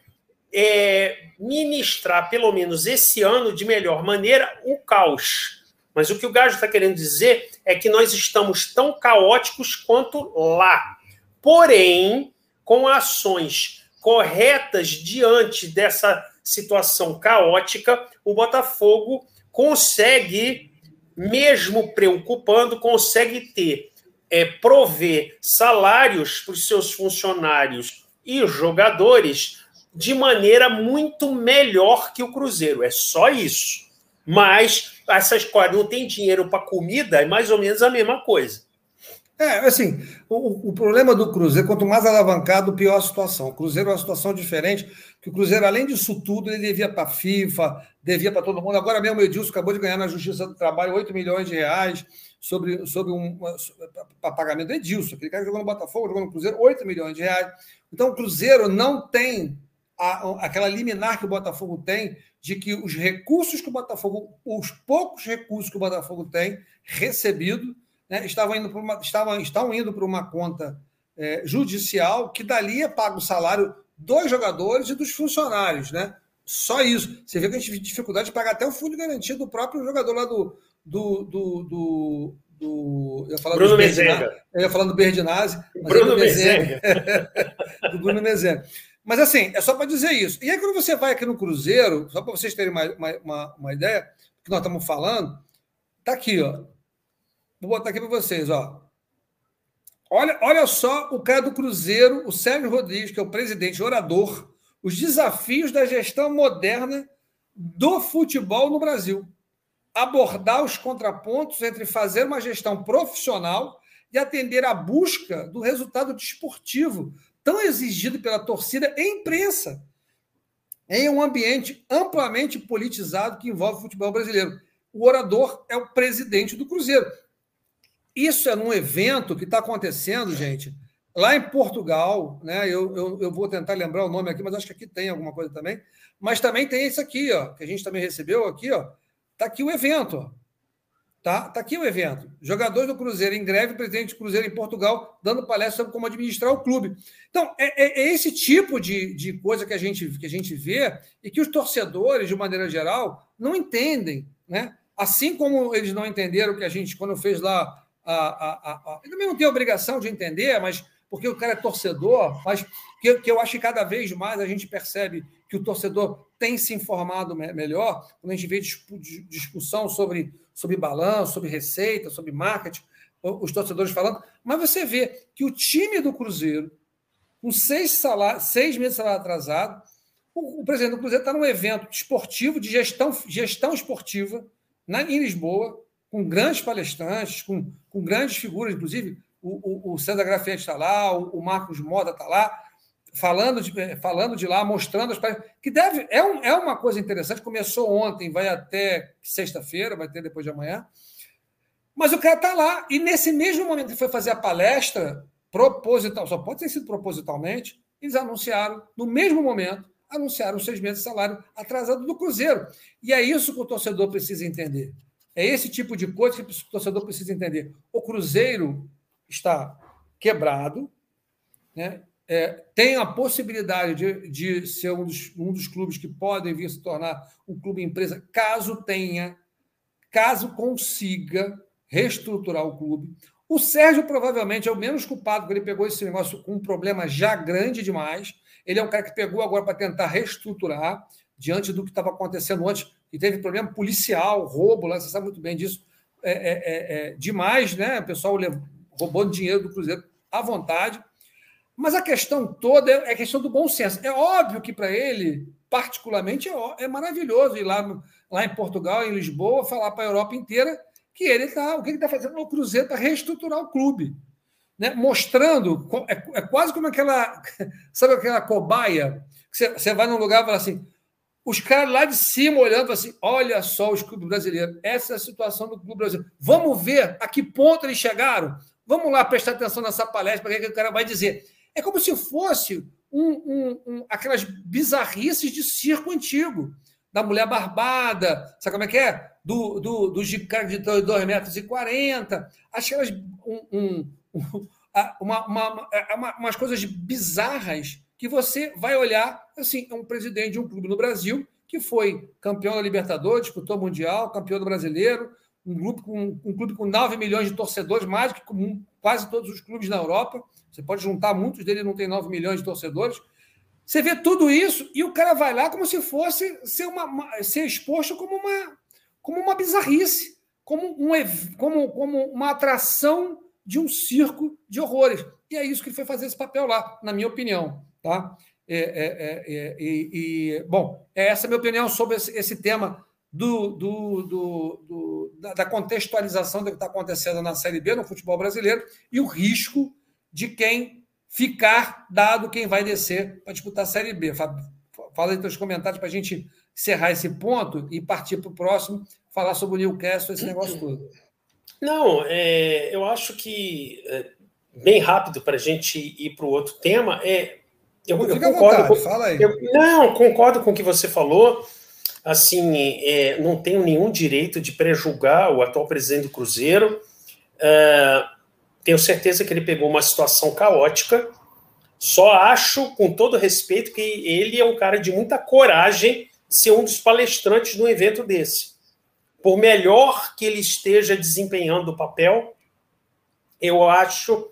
é, ministrar, pelo menos esse ano, de melhor maneira, o caos. Mas o que o Gajo está querendo dizer é que nós estamos tão caóticos quanto lá. Porém, com ações corretas diante dessa situação caótica, o Botafogo consegue, mesmo preocupando, consegue ter, é, prover salários para os seus funcionários e jogadores de maneira muito melhor que o Cruzeiro. É só isso. Mas essa escola não tem dinheiro para comida, é mais ou menos a mesma coisa. É, assim, o, o, problema do Cruzeiro, quanto mais alavancado, pior a situação. O Cruzeiro é uma situação diferente, que o Cruzeiro, além disso tudo, ele devia para a FIFA, devia para todo mundo. Agora mesmo o Edilson acabou de ganhar na Justiça do Trabalho 8 milhões de reais sobre, sobre um pagamento do Edilson. Aquele cara jogou no Botafogo, jogou no Cruzeiro, 8 milhões de reais. Então, o Cruzeiro não tem a, aquela liminar que o Botafogo tem de que os recursos que o Botafogo, os poucos recursos que o Botafogo tem recebido, né, estavam indo para uma, estavam, estão indo para uma conta é, judicial que dali é pago o salário dos jogadores e dos funcionários, né? Só isso. Você vê que a gente tem dificuldade de pagar até o fundo de garantia do próprio jogador lá do. Do, do, do, do eu ia falar Bruno Mezenga. Eu ia falar do Berdinazzi. Bruno Mezenga. do Bruno Mezenga. Mas assim, é só para dizer isso. E aí, quando você vai aqui no Cruzeiro, só para vocês terem uma, uma, uma ideia do que nós estamos falando, tá aqui, ó. Vou botar aqui para vocês, ó. Olha, olha só o cara do Cruzeiro, o Sérgio Rodrigues, que é o presidente orador, os desafios da gestão moderna do futebol no Brasil. Abordar os contrapontos entre fazer uma gestão profissional e atender à busca do resultado desportivo tão exigido pela torcida e imprensa, em um ambiente amplamente politizado que envolve o futebol brasileiro. O orador é o presidente do Cruzeiro. Isso é num evento que está acontecendo, gente, lá em Portugal, né? Eu, eu, eu, vou tentar lembrar o nome aqui, mas acho que aqui tem alguma coisa também. Mas também tem esse aqui, ó, que a gente também recebeu aqui, ó. Está aqui o evento. Tá? tá aqui o evento. Jogadores do Cruzeiro em greve, presidente do Cruzeiro em Portugal, dando palestra sobre como administrar o clube. Então, é, é, é, esse tipo de, de coisa que a, gente, que a gente vê e que os torcedores, de maneira geral, não entendem. Né? Assim como eles não entenderam que a gente, quando fez lá. A, a, a, a também não tem obrigação de entender, mas porque o cara é torcedor, mas que, que eu acho que cada vez mais a gente percebe que o torcedor tem se informado melhor, quando a gente vê discussão sobre sobre balanço, sobre receita, sobre marketing, os torcedores falando, mas você vê que o time do Cruzeiro, com seis, salários, seis meses de salário atrasado, o, o presidente do Cruzeiro está num evento esportivo de gestão, gestão esportiva na, em Lisboa, com grandes palestrantes, com, com grandes figuras, inclusive o, o, o César Grafietti está lá, o, o Marcos Moda está lá, falando de, falando de lá, mostrando as que deve é, um, é uma coisa interessante. Começou ontem, vai até sexta-feira, vai ter depois de amanhã. Mas o cara está lá e nesse mesmo momento que foi fazer a palestra proposital, só pode ter sido propositalmente, eles anunciaram no mesmo momento anunciaram seis meses de salário atrasado do Cruzeiro. E é isso que o torcedor precisa entender. É esse tipo de coisa que o torcedor precisa entender. O Cruzeiro está quebrado, né? É, tem a possibilidade de, de ser um dos, um dos clubes que podem vir se tornar um clube empresa, caso tenha, caso consiga reestruturar o clube. O Sérgio provavelmente é o menos culpado, porque ele pegou esse negócio com um problema já grande demais. Ele é um cara que pegou agora para tentar reestruturar, diante do que estava acontecendo antes, e teve problema policial, roubo, lá, você sabe muito bem disso. É, é, é, é demais, né? O pessoal roubando dinheiro do Cruzeiro à vontade. Mas a questão toda é a é questão do bom senso. É óbvio que para ele, particularmente, é, é, maravilhoso ir lá, lá em Portugal, em Lisboa, falar para a Europa inteira que ele está. O que ele está fazendo no Cruzeiro para reestruturar o clube. Né? Mostrando. É, é, quase como aquela. Sabe aquela cobaia? Que você, você vai num lugar e fala assim. Os caras lá de cima olhando assim: olha só os clubes brasileiros, essa é a situação do clube brasileiro. Vamos ver a que ponto eles chegaram. Vamos lá prestar atenção nessa palestra para que o cara vai dizer. É como se fosse um, um, um, aquelas bizarrices de circo antigo, da mulher barbada, sabe como é que é? do, do, do cara de 2,40 metros, e aquelas. Um, um, um, uma, uma, uma, umas coisas bizarras que você vai olhar, assim, é um presidente de um clube no Brasil que foi campeão da Libertadores, disputou Mundial, campeão do Brasileiro, um, com, um clube com 9 milhões de torcedores, mais do que quase todos os clubes na Europa. Você pode juntar, muitos deles não têm 9 milhões de torcedores. Você vê tudo isso e o cara vai lá como se fosse ser, uma, uma ser exposto como uma, como uma bizarrice, como, um, como, como uma atração de um circo de horrores. E é isso que ele foi fazer esse papel lá, na minha opinião. Tá? É, é, é, é e, bom, essa é a minha opinião sobre esse, esse tema do, do, do, do da, contextualização do que está acontecendo na Série B, no futebol brasileiro, e o risco de quem ficar, dado quem vai descer para disputar a Série B. Fala aí teus comentários para a gente encerrar esse ponto e partir para o próximo, falar sobre o Newcastle, esse negócio todo. Não, é, eu acho que, é, bem rápido para a gente ir para o outro tema, é, eu, eu concordo. com, fala aí. Eu, não, concordo com o que você falou. Assim, é, não tenho nenhum direito de prejulgar o atual presidente do Cruzeiro. É, tenho certeza que ele pegou uma situação caótica. Só acho, com todo respeito, que ele é um cara de muita coragem ser um dos palestrantes num evento desse. Por melhor que ele esteja desempenhando o papel, eu acho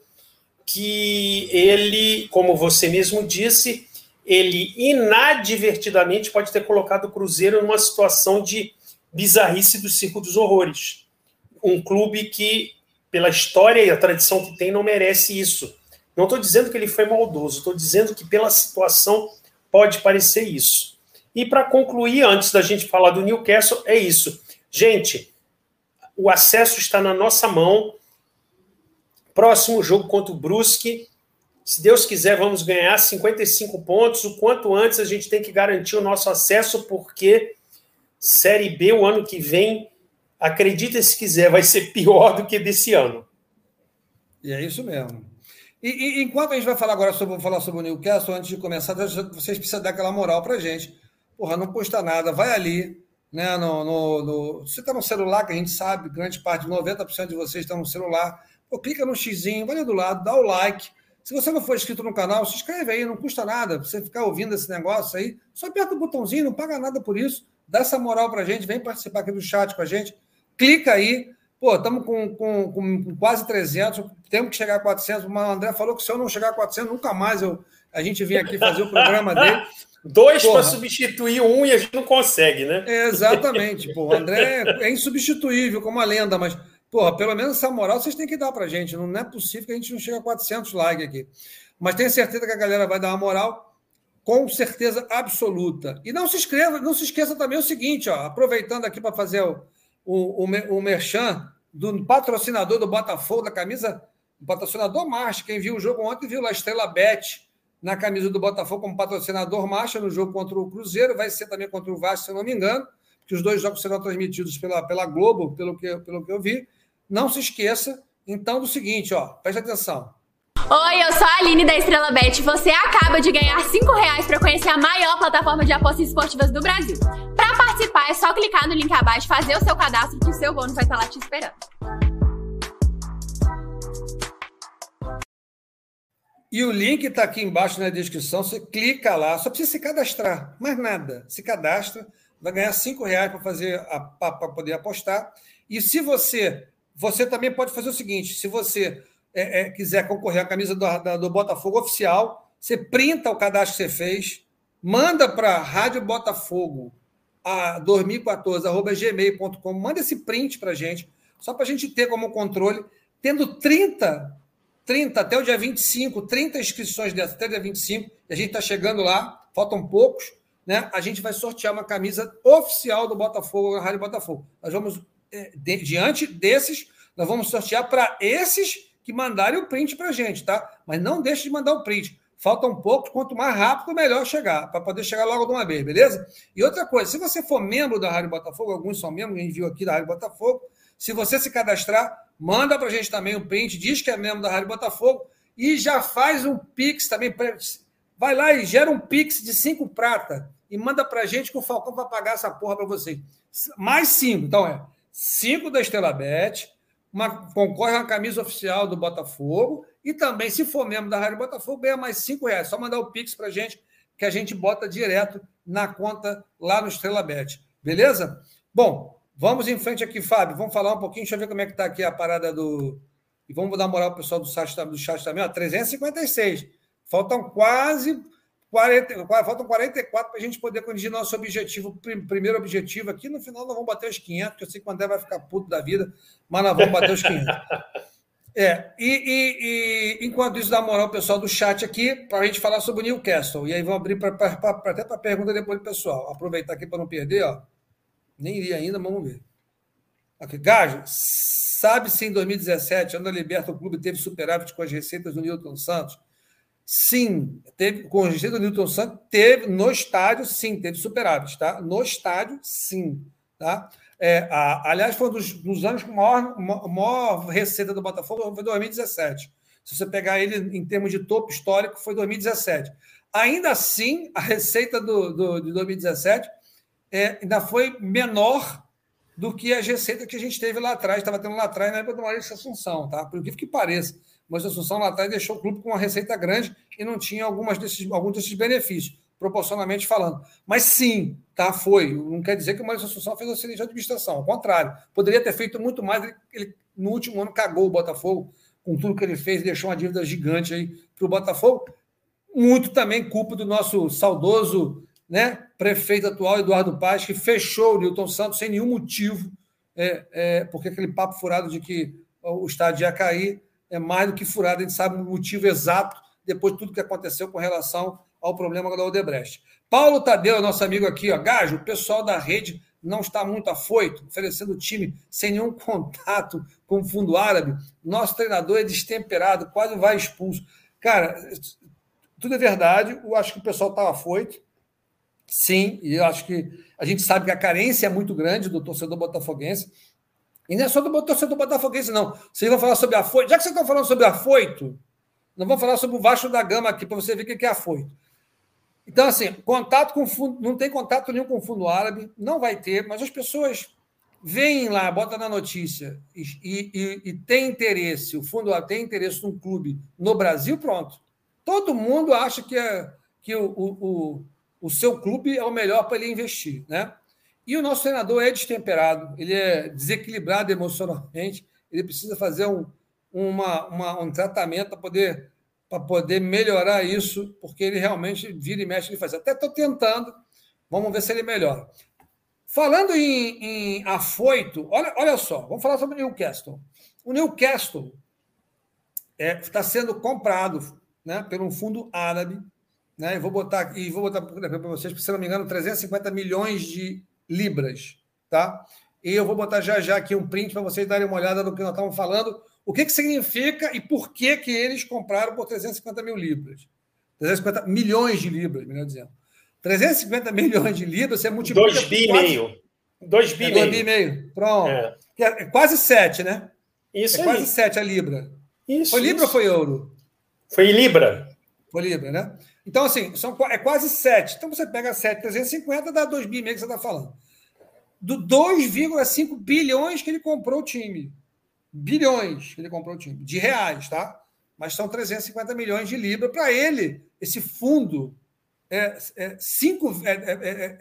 que ele, como você mesmo disse, ele inadvertidamente pode ter colocado o Cruzeiro numa situação de bizarrice do Circo dos Horrores. Um clube que, pela história e a tradição que tem, não merece isso. Não estou dizendo que ele foi maldoso, estou dizendo que pela situação pode parecer isso. E para concluir, antes da gente falar do Newcastle, é isso. Gente, o acesso está na nossa mão. Próximo jogo contra o Brusque. Se Deus quiser, vamos ganhar 55 pontos. O quanto antes a gente tem que garantir o nosso acesso, porque Série B o ano que vem, acredita se quiser, vai ser pior do que desse ano. E é isso mesmo. E, e enquanto a gente vai falar agora sobre, falar sobre o Newcastle, antes de começar, vocês precisam dar aquela moral para gente. Porra, não custa nada, vai ali, né? No, no, no... Você está no celular, que a gente sabe, grande parte, 90% de vocês estão no celular. Pô, clica no xizinho, vai ali do lado, dá o like. Se você não for inscrito no canal, se inscreve aí, não custa nada. Você ficar ouvindo esse negócio aí, só aperta o botãozinho, não paga nada por isso. Dá essa moral pra gente, vem participar aqui do chat com a gente. Clica aí. Pô, estamos com, com, com, quase 300, temos que chegar a 400. O André falou que se eu não chegar a 400, nunca mais eu, a gente vem aqui fazer o programa dele. Dois para substituir um e a gente não consegue, né? É, exatamente. Pô, o André é insubstituível como a lenda, mas porra, pelo menos essa moral vocês têm que dar para gente. Não é possível que a gente não chegue a 400 likes aqui. Mas tenho certeza que a galera vai dar uma moral com certeza absoluta. E não se inscreva, não se esqueça também o seguinte, ó, aproveitando aqui para fazer o, o, o, o merchan do patrocinador do Botafogo, da camisa, o patrocinador Marcha, quem viu o jogo ontem viu lá a Estrela Bet, na camisa do Botafogo como patrocinador marcha no jogo contra o Cruzeiro, vai ser também contra o Vasco, se eu não me engano, que os dois jogos serão transmitidos pela, pela Globo, pelo que, pelo que eu vi. Não se esqueça, então, do seguinte, ó, preste atenção. Oi, eu sou a Aline da Estrela Bet. Você acaba de ganhar 5 reais para conhecer a maior plataforma de apostas esportivas do Brasil. Para participar, é só clicar no link abaixo, fazer o seu cadastro, que o seu bônus vai estar lá te esperando. E o link está aqui embaixo na descrição. Você clica lá, só precisa se cadastrar, mais nada. Se cadastra, vai ganhar cinco reais para fazer para poder apostar. E se você você também pode fazer o seguinte: se você é, é, quiser concorrer à camisa do, da, do Botafogo oficial, você printa o cadastro que você fez, manda para Rádio Botafogo a 2014 manda esse print para gente, só para a gente ter como controle, tendo 30 30 até o dia 25, 30 inscrições dessas até o dia 25, e a gente está chegando lá, faltam poucos, né? A gente vai sortear uma camisa oficial do Botafogo, na Rádio Botafogo. Nós vamos, de, diante desses, nós vamos sortear para esses que mandarem o print para a gente, tá? Mas não deixe de mandar o print. Faltam poucos, quanto mais rápido, melhor chegar, para poder chegar logo de uma vez, beleza? E outra coisa, se você for membro da Rádio Botafogo, alguns são membros, a gente viu aqui da Rádio Botafogo, se você se cadastrar, Manda para a gente também um print, diz que é membro da Rádio Botafogo e já faz um Pix também. Vai lá e gera um Pix de cinco prata e manda para a gente que o Falcão vai pagar essa porra para vocês. Mais cinco. Então é cinco da Estela Bet, uma, concorre uma camisa oficial do Botafogo e também, se for membro da Rádio Botafogo, ganha mais cinco reais. Só mandar o Pix para gente que a gente bota direto na conta lá no Estrela Bet. Beleza? Bom, vamos em frente aqui, Fábio. Vamos falar um pouquinho. Deixa eu ver como é que está aqui a parada do. E vamos dar moral para o pessoal do chat, do chat também. Ó, 356. Faltam quase 40, faltam 44 para a gente poder corrigir nosso objetivo, primeiro objetivo aqui. No final, nós vamos bater os 500, porque eu sei que o André vai ficar puto da vida, mas nós vamos bater os 500. É, e, e, e enquanto isso, dá moral ao pessoal do chat aqui, para a gente falar sobre o Newcastle. E aí vamos abrir pra, pra, pra, até para pergunta depois do pessoal. Aproveitar aqui para não perder, ó. Nem iria ainda, vamos ver. Aqui, Gajo, sabe se em 2017, quando a Liberta, o clube teve superávit com as receitas do Newton Santos? Sim, teve, com o registro do Newton Santos, teve no estádio, sim, teve superávit, tá? No estádio, sim, tá? É, a, aliás, foi um dos, dos anos com maior, maior receita do Botafogo, foi 2017. Se você pegar ele em termos de topo histórico, foi 2017. Ainda assim, a receita do, do, de 2017 é, ainda foi menor do que as receitas que a gente teve lá atrás, estava tendo lá atrás na época do Maurício Assunção, tá? Por que que pareça mas Assunção lá atrás deixou o clube com uma receita grande e não tinha algumas desses, alguns desses benefícios, proporcionalmente falando. Mas sim, tá, foi. Não quer dizer que o Maurício Assunção fez excelente administração. Ao contrário, poderia ter feito muito mais. Ele, ele, no último ano cagou o Botafogo com tudo que ele fez, deixou uma dívida gigante aí para o Botafogo. Muito também culpa do nosso saudoso né, prefeito atual, Eduardo Paz, que fechou o Newton Santos sem nenhum motivo, é, é, porque aquele papo furado de que o estádio ia cair é mais do que furado, a gente sabe o motivo exato depois de tudo que aconteceu com relação ao problema da Odebrecht. Paulo Tadeu, nosso amigo aqui, ó, Gajo, o pessoal da rede não está muito afoito, oferecendo o time sem nenhum contato com o fundo árabe. Nosso treinador é destemperado, quase vai expulso. Cara, tudo é verdade. Eu acho que o pessoal estava afoito. Sim, e eu acho que a gente sabe que a carência é muito grande do torcedor botafoguense. E não é só do torcedor botafoguense, não. Vocês vão falar sobre afoito. Já que vocês estão falando sobre afoito, não vou falar sobre o Vasco da Gama aqui, para você ver o que é afoito. Então, assim, contato com fundo, não tem contato nenhum com o fundo árabe, não vai ter, mas as pessoas vêm lá, bota na notícia e, e, e tem interesse, o fundo tem interesse num clube no Brasil, pronto. Todo mundo acha que, é, que o, o, o, o seu clube é o melhor para ele investir, né? E o nosso treinador é destemperado, ele é desequilibrado emocionalmente, ele precisa fazer um, uma, uma, um tratamento para poder, poder melhorar isso, porque ele realmente vira e mexe, ele faz. Até estou tentando, vamos ver se ele melhora. Falando em, em afoito, olha, olha só, vamos falar sobre o Newcastle. O Newcastle está é, tá sendo comprado né, por um fundo árabe, né, vou botar e vou botar para vocês, se não me engano, 350 milhões de libras, tá? E eu vou botar já já aqui um print para vocês darem uma olhada no que nós estamos falando, o que, que significa e por que, que eles compraram por 350 mil libras. 350 milhões de libras, melhor dizendo. 350 milhões de libras, você multiplica. 2 bi e meio. 2 bi e meio. bi meio. Pronto. É. é quase 7, né? Isso é aí. quase 7 a libra. Isso. Foi libra isso. ou foi euro? Foi libra. Foi libra, né? Então, assim, são, é quase 7. Então, você pega 7, 350, dá 2 bi meio que você está falando. Do 2,5 bilhões que ele comprou o time. Bilhões que ele comprou o time. De reais, tá? Mas são 350 milhões de libras. Para ele, esse fundo é, é, cinco, é, é, é, é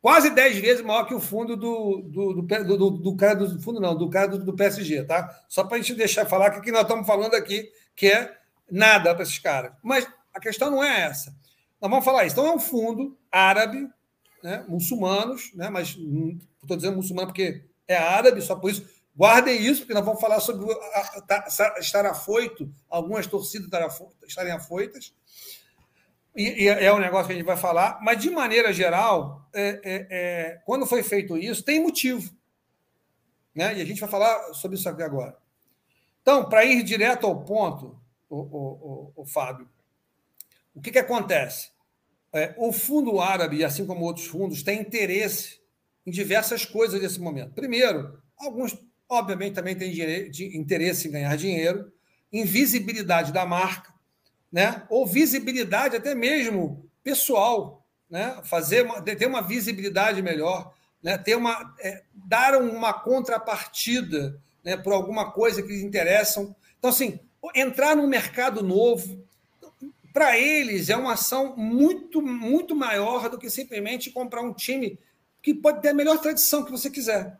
quase 10 vezes maior que o fundo do, do, do, do, do cara do fundo, não, do cara do, do PSG, tá? Só para a gente deixar falar que, que nós estamos falando aqui, que é nada para esses caras. Mas a questão não é essa. Nós vamos falar isso. Então, é um fundo árabe, né, muçulmanos, né, mas estou dizendo muçulmano porque é árabe, só por isso. Guardem isso, porque nós vamos falar sobre estar afoito, algumas torcidas estarem afoitas. E, e, é um negócio que a gente vai falar, mas de maneira geral, é, é, é, quando foi feito isso, tem motivo. Né? E a gente vai falar sobre isso aqui agora. Então, para ir direto ao ponto, o, o, o, o Fábio, o que, que acontece? É, o fundo árabe, assim como outros fundos, tem interesse em diversas coisas nesse momento. Primeiro, alguns, obviamente, também têm interesse em ganhar dinheiro, em visibilidade da marca, né? ou visibilidade até mesmo pessoal. né? fazer uma, ter uma visibilidade melhor, né? ter uma, é, dar uma contrapartida né? por alguma coisa que lhes interessam. Então, assim, entrar num mercado novo, para eles é uma ação muito, muito maior do que simplesmente comprar um time que pode ter a melhor tradição que você quiser.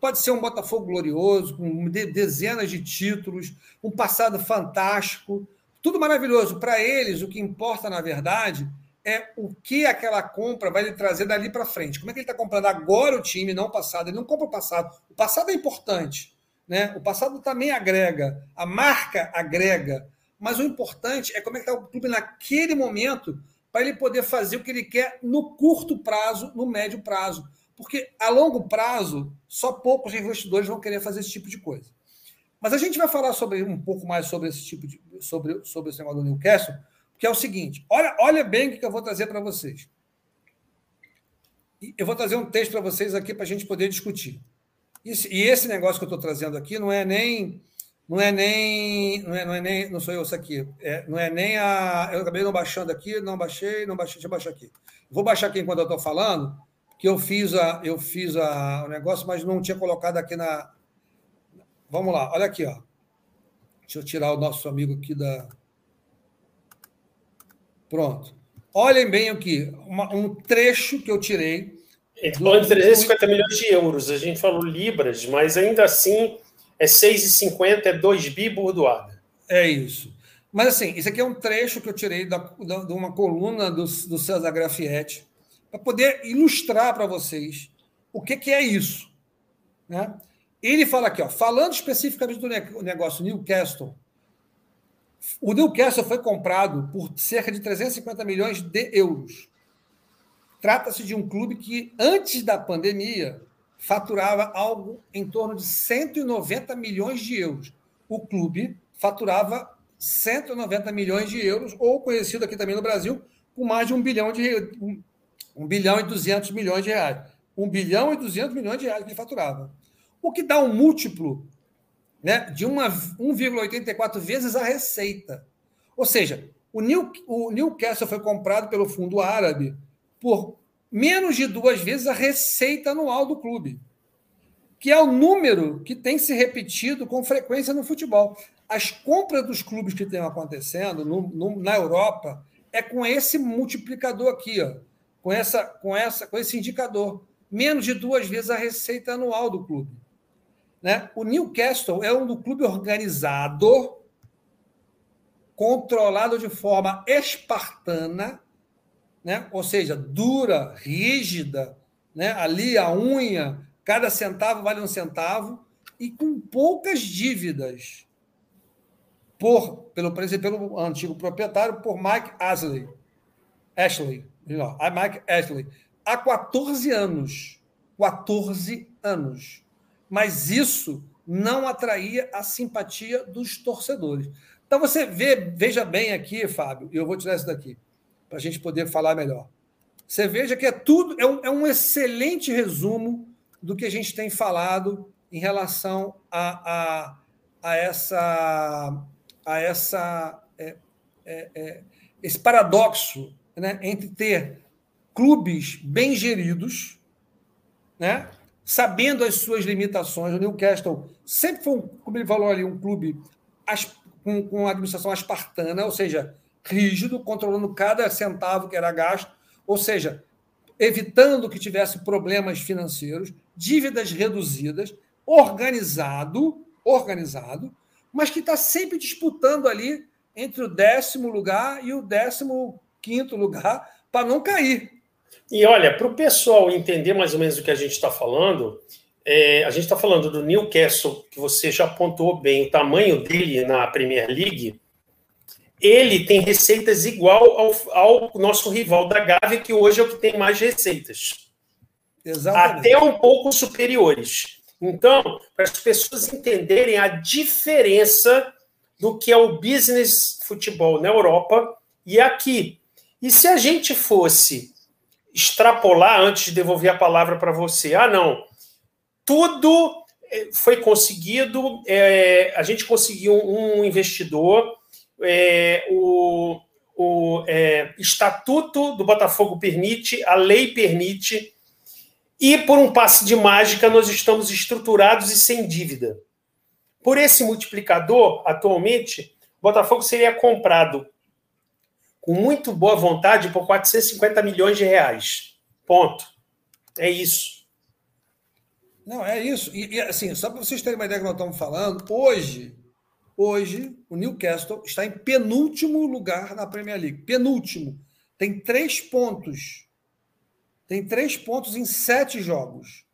Pode ser um Botafogo glorioso, com dezenas de títulos, um passado fantástico, tudo maravilhoso. Para eles, o que importa, na verdade, é o que aquela compra vai lhe trazer dali para frente. Como é que ele está comprando agora o time, não o passado? Ele não compra o passado. O passado é importante. Né? O passado também agrega, a marca agrega. Mas o importante é como é que está o clube naquele momento para ele poder fazer o que ele quer no curto prazo, no médio prazo. Porque a longo prazo, só poucos investidores vão querer fazer esse tipo de coisa. Mas a gente vai falar sobre um pouco mais sobre esse tipo de sobre, sobre esse negócio do Newcastle, que é o seguinte: olha, olha bem o que eu vou trazer para vocês. Eu vou trazer um texto para vocês aqui para a gente poder discutir. e esse negócio que eu estou trazendo aqui não é nem não é nem não é, não é nem não sou eu isso aqui é, não é nem a eu acabei não baixando aqui não baixei não baixei deixa eu baixar aqui vou baixar aqui enquanto eu estou falando que eu fiz a eu fiz a, o negócio, mas não tinha colocado aqui na. Vamos lá, olha aqui, ó. Deixa eu tirar o nosso amigo aqui da. Pronto. Olhem bem aqui, uma, um trecho que eu tirei. Ele falou de 350 milhões de euros, a gente falou libras, mas ainda assim é 6,50, é 2 bi bordoada. É isso. Mas assim, isso aqui é um trecho que eu tirei da, da, de uma coluna do, do César Grafietti, para poder ilustrar para vocês o que, que é isso. Né? Ele fala aqui, ó, falando especificamente do negócio Newcastle, o Newcastle foi comprado por cerca de 350 milhões de euros. Trata-se de um clube que, antes da pandemia, faturava algo em torno de 190 milhões de euros. O clube faturava 190 milhões de euros, ou conhecido aqui também no Brasil, com mais de um bilhão de, 1 bilhão e 200 milhões de reais. 1 bilhão e 200 milhões de reais que ele faturava. O que dá um múltiplo né, de 1,84 vezes a receita. Ou seja, o, New, o Newcastle foi comprado pelo fundo árabe por menos de duas vezes a receita anual do clube, que é o número que tem se repetido com frequência no futebol. As compras dos clubes que estão acontecendo no, no, na Europa é com esse multiplicador aqui, ó, com, essa, com, essa, com esse indicador. Menos de duas vezes a receita anual do clube. Né? O Newcastle é um do clube organizado, controlado de forma espartana, né? ou seja, dura, rígida, né? ali a unha, cada centavo vale um centavo, e com poucas dívidas. Por, pelo, pelo antigo proprietário, por Mike Ashley. Ashley a Mike Ashley, há 14 anos. 14 anos. Mas isso não atraía a simpatia dos torcedores. Então você vê, veja bem aqui, Fábio, e eu vou tirar isso daqui, para a gente poder falar melhor. Você veja que é tudo, é um, é um excelente resumo do que a gente tem falado em relação a, a, a essa, a essa é, é, é, esse paradoxo né, entre ter clubes bem geridos, né, sabendo as suas limitações. O Newcastle sempre foi, um, como ele falou ali, um clube com, com administração espartana, ou seja, rígido, controlando cada centavo que era gasto, ou seja, evitando que tivesse problemas financeiros, dívidas reduzidas, organizado, organizado, mas que está sempre disputando ali entre o décimo lugar e o décimo quinto lugar para não cair. E olha, para o pessoal entender mais ou menos o que a gente está falando, é, a gente está falando do Newcastle, que você já apontou bem o tamanho dele na Premier League. Ele tem receitas igual ao, ao nosso rival da Gávea, que hoje é o que tem mais receitas. Exatamente. Até um pouco superiores. Então, para as pessoas entenderem a diferença do que é o business futebol na Europa e aqui. E se a gente fosse extrapolar antes de devolver a palavra para você, ah, não, tudo eh, foi conseguido, é, a gente conseguiu um investidor, é, o, o é, estatuto do Botafogo permite, a lei permite, e por um passe de mágica nós estamos estruturados e sem dívida. Por esse multiplicador, atualmente, o Botafogo seria comprado com muito boa vontade por 450 milhões de reais. Ponto. É isso. Não, é isso. E, e assim, só para vocês terem uma ideia que nós estamos falando, hoje, hoje, o Newcastle está em penúltimo lugar na Premier League. Penúltimo. Tem três pontos. Tem três pontos em sete jogos.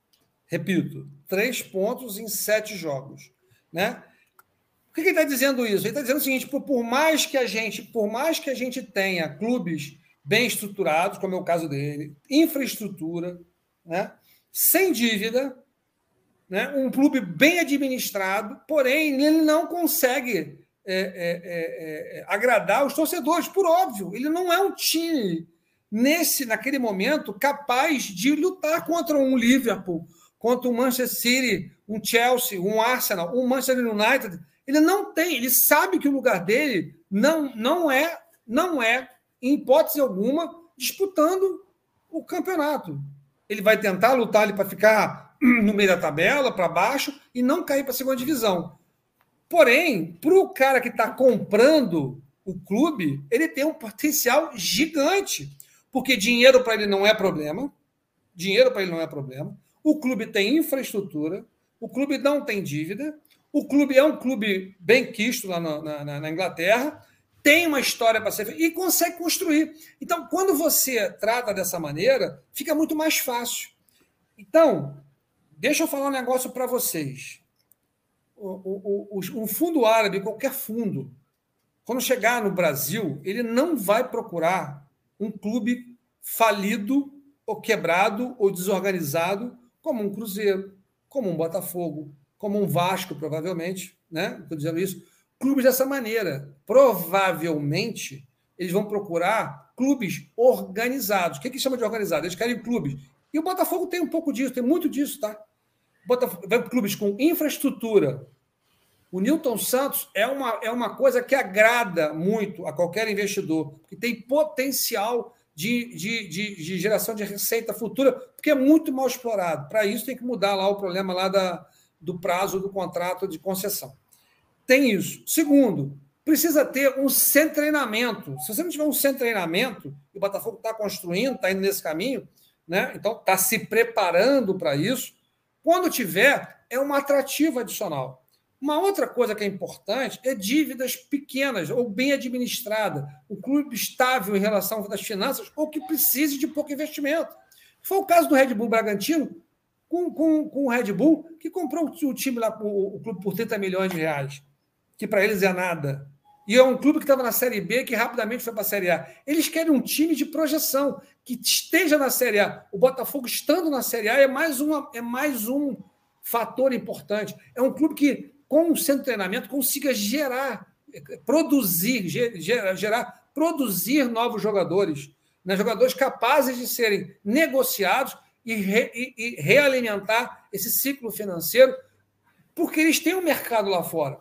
Repito, três pontos em sete jogos. Né? Por que ele está dizendo isso? Ele está dizendo o seguinte: por mais que a gente, por mais que a gente tenha clubes bem estruturados, como é o caso dele, infraestrutura, né? sem dívida, né? um clube bem administrado, porém ele não consegue é, é, é, é, agradar os torcedores, por óbvio. Ele não é um time nesse naquele momento capaz de lutar contra um Liverpool, contra um Manchester City, um Chelsea, um Arsenal, um Manchester United ele não tem, ele sabe que o lugar dele não, não é, não é, em hipótese alguma, disputando o campeonato. Ele vai tentar lutar para ficar no meio da tabela, para baixo, e não cair para a segunda divisão. Porém, para o cara que está comprando o clube, ele tem um potencial gigante. Porque dinheiro para ele não é problema. Dinheiro para ele não é problema. O clube tem infraestrutura. O clube não tem dívida. O clube é um clube bem quisto lá na, na, na Inglaterra, tem uma história para ser e consegue construir. Então, quando você trata dessa maneira, fica muito mais fácil. Então, deixa eu falar um negócio para vocês. O, o, o, fundo árabe, qualquer fundo, quando chegar no Brasil, ele não vai procurar um clube falido ou quebrado ou desorganizado como um Cruzeiro, como um Botafogo, como um Vasco, provavelmente, né? Estou dizendo isso. Clubes dessa maneira. Provavelmente, eles vão procurar clubes organizados. O que, que chama de organizado? Eles querem clubes. E o Botafogo tem um pouco disso, tem muito disso, tá? Botafogo, vai clubes com infraestrutura. O Newton Santos é uma, é uma coisa que agrada muito a qualquer investidor, que tem potencial de, de, de, de, geração de receita futura, porque é muito mal explorado. Para isso, tem que mudar lá o problema lá da, do prazo do contrato de concessão. Tem isso. Segundo, precisa ter um centro treinamento. Se você não tiver um centro treinamento, e o Botafogo está construindo, está indo nesse caminho, né? então está se preparando para isso, quando tiver, é um atrativo adicional. Uma outra coisa que é importante é dívidas pequenas ou bem administradas, um clube estável em relação às finanças ou que precise de pouco investimento. Foi o caso do Red Bull Bragantino, com, com, com o Red Bull, que comprou o time lá, o, o clube por 30 milhões de reais, que para eles é nada. E é um clube que estava na Série B, que rapidamente foi para a Série A. Eles querem um time de projeção, que esteja na Série A. O Botafogo estando na Série A é mais, uma, é mais um fator importante. É um clube que, com o de treinamento, consiga gerar, produzir, gerar, gerar produzir novos jogadores. Né? Jogadores capazes de serem negociados e, re, e, e realimentar esse ciclo financeiro, porque eles têm um mercado lá fora.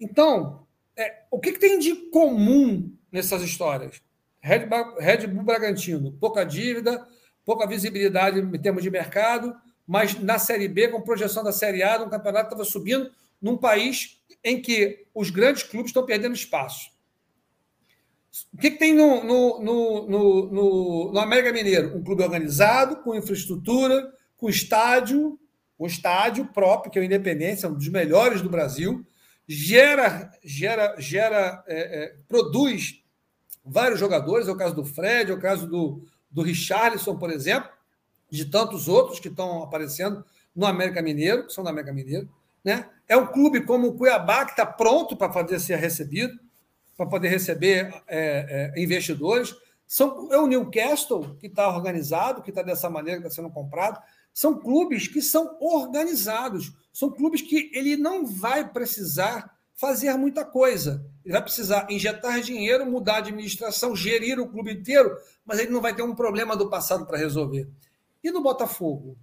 Então, é, o que, que, tem de comum nessas histórias? Red, Red Bull Bragantino, pouca dívida, pouca visibilidade em termos de mercado, mas na Série B, com projeção da Série A, no campeonato estava subindo num país em que os grandes clubes estão perdendo espaço. O que, que tem no, no, no, no América Mineiro? Um clube organizado, com infraestrutura, com estádio, um estádio próprio, que é o Independência, um dos melhores do Brasil, gera, gera, gera é, é, produz vários jogadores, é o caso do Fred, é o caso do, do Richarlison, por exemplo, de tantos outros que estão aparecendo no América Mineiro, que são do América Mineiro. Né? É um clube como o Cuiabá, que está pronto para fazer ser recebido para poder receber é, é, investidores. São, é o Newcastle, que está organizado, que está dessa maneira, que está sendo comprado. São clubes que são organizados. São clubes que ele não vai precisar fazer muita coisa. Ele vai precisar injetar dinheiro, mudar a administração, gerir o clube inteiro, mas ele não vai ter um problema do passado para resolver. E no Botafogo?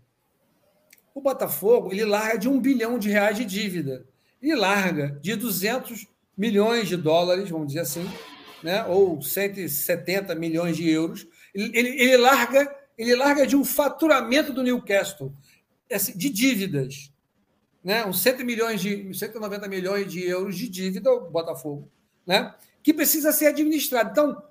O Botafogo ele larga de um bilhão de reais de dívida. Ele larga de 200 milhões de dólares, vamos dizer assim, né, ou 170 milhões de euros. Ele, ele, ele, larga, ele larga de um faturamento do Newcastle, de dívidas. Né, uns 100 milhões de, 190 milhões de euros de dívida, o Botafogo, né, que precisa ser administrado. Então,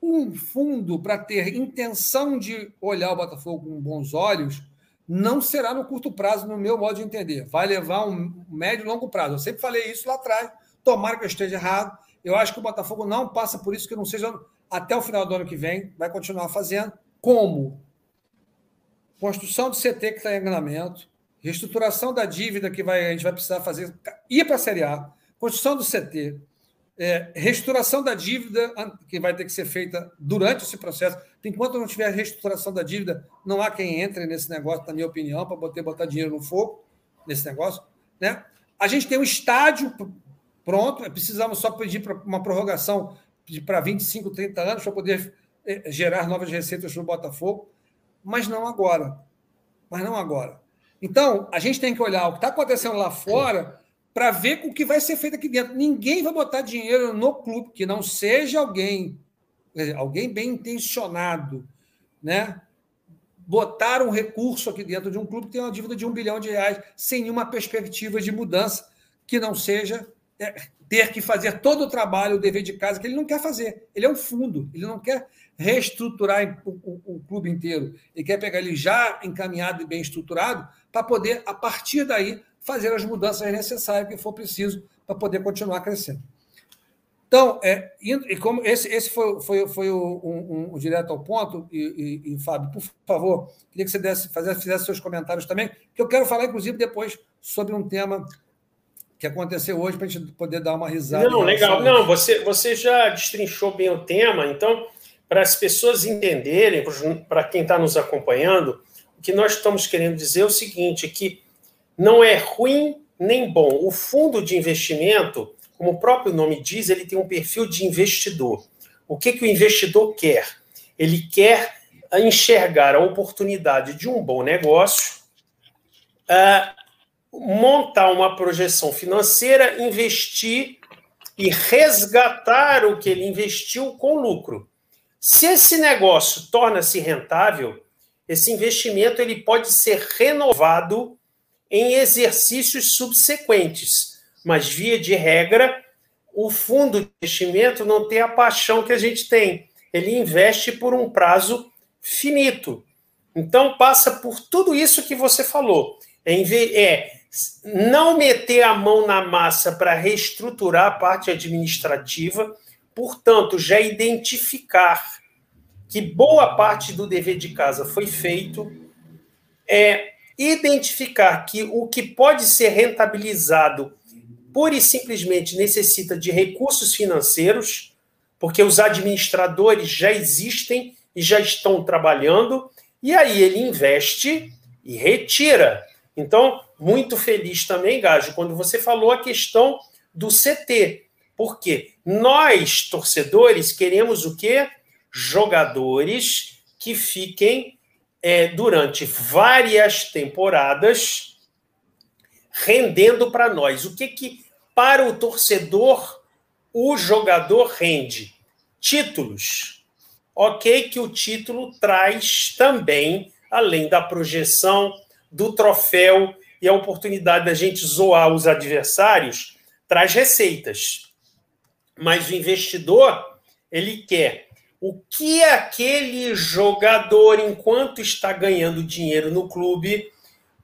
um fundo para ter intenção de olhar o Botafogo com bons olhos não será no curto prazo, no meu modo de entender. Vai levar um médio e longo prazo. Eu sempre falei isso lá atrás. Tomara que eu esteja errado. Eu acho que o Botafogo não passa por isso, que não seja até o final do ano que vem. Vai continuar fazendo. Como? Construção do CT que está em andamento, reestruturação da dívida que vai, a gente vai precisar fazer, ir para a Série A, construção do CT, é, reestruturação da dívida, que vai ter que ser feita durante esse processo. Enquanto não tiver reestruturação da dívida, não há quem entre nesse negócio, na minha opinião, para poder botar dinheiro no fogo nesse negócio. Né? A gente tem um estádio pronto, precisamos só pedir uma prorrogação para 25, 30 anos para poder é, gerar novas receitas para o Botafogo, mas não agora. Mas não agora. Então, a gente tem que olhar o que está acontecendo lá fora para ver o que vai ser feito aqui dentro. Ninguém vai botar dinheiro no clube que não seja alguém, alguém bem intencionado, né? Botar um recurso aqui dentro de um clube que tem uma dívida de um bilhão de reais sem nenhuma perspectiva de mudança que não seja é, ter que fazer todo o trabalho, o dever de casa que ele não quer fazer. Ele é um fundo, ele não quer reestruturar o, o, o clube inteiro. Ele quer pegar ele já encaminhado e bem estruturado para poder, a partir daí, fazer as mudanças necessárias que for preciso para poder continuar crescendo. Então, é, e como esse, esse foi, foi, foi o, um, um, direto ao ponto, e, e, e, Fábio, por favor, queria que você desse, fizesse, fizesse seus comentários também, que eu quero falar, inclusive, depois sobre um tema que aconteceu hoje, para a gente poder dar uma risada. Não, legal. Não, você, você já destrinchou bem o tema, então, para as pessoas entenderem, para quem está nos acompanhando, o que nós estamos querendo dizer é o seguinte: que não é ruim nem bom. O fundo de investimento, como o próprio nome diz, ele tem um perfil de investidor. O que, que o investidor quer? Ele quer enxergar a oportunidade de um bom negócio, uh, montar uma projeção financeira, investir e resgatar o que ele investiu com lucro. Se esse negócio torna-se rentável, esse investimento ele pode ser renovado em exercícios subsequentes. Mas, via de regra, o fundo de investimento não tem a paixão que a gente tem. Ele investe por um prazo finito. Então, passa por tudo isso que você falou. É, é não meter a mão na massa para reestruturar a parte administrativa, portanto, já identificar que boa parte do dever de casa foi feito, é identificar que o que pode ser rentabilizado pura e simplesmente necessita de recursos financeiros, porque os administradores já existem e já estão trabalhando, e aí ele investe e retira. Então, muito feliz também, Gajo, quando você falou a questão do CT. Porque nós, torcedores, queremos o quê? Jogadores que fiquem é, durante várias temporadas, rendendo para nós. O que que para o torcedor o jogador rende? Títulos. Ok, que o título traz também, além da projeção do troféu e a oportunidade da gente zoar os adversários, traz receitas. Mas o investidor, ele quer o que aquele jogador, enquanto está ganhando dinheiro no clube,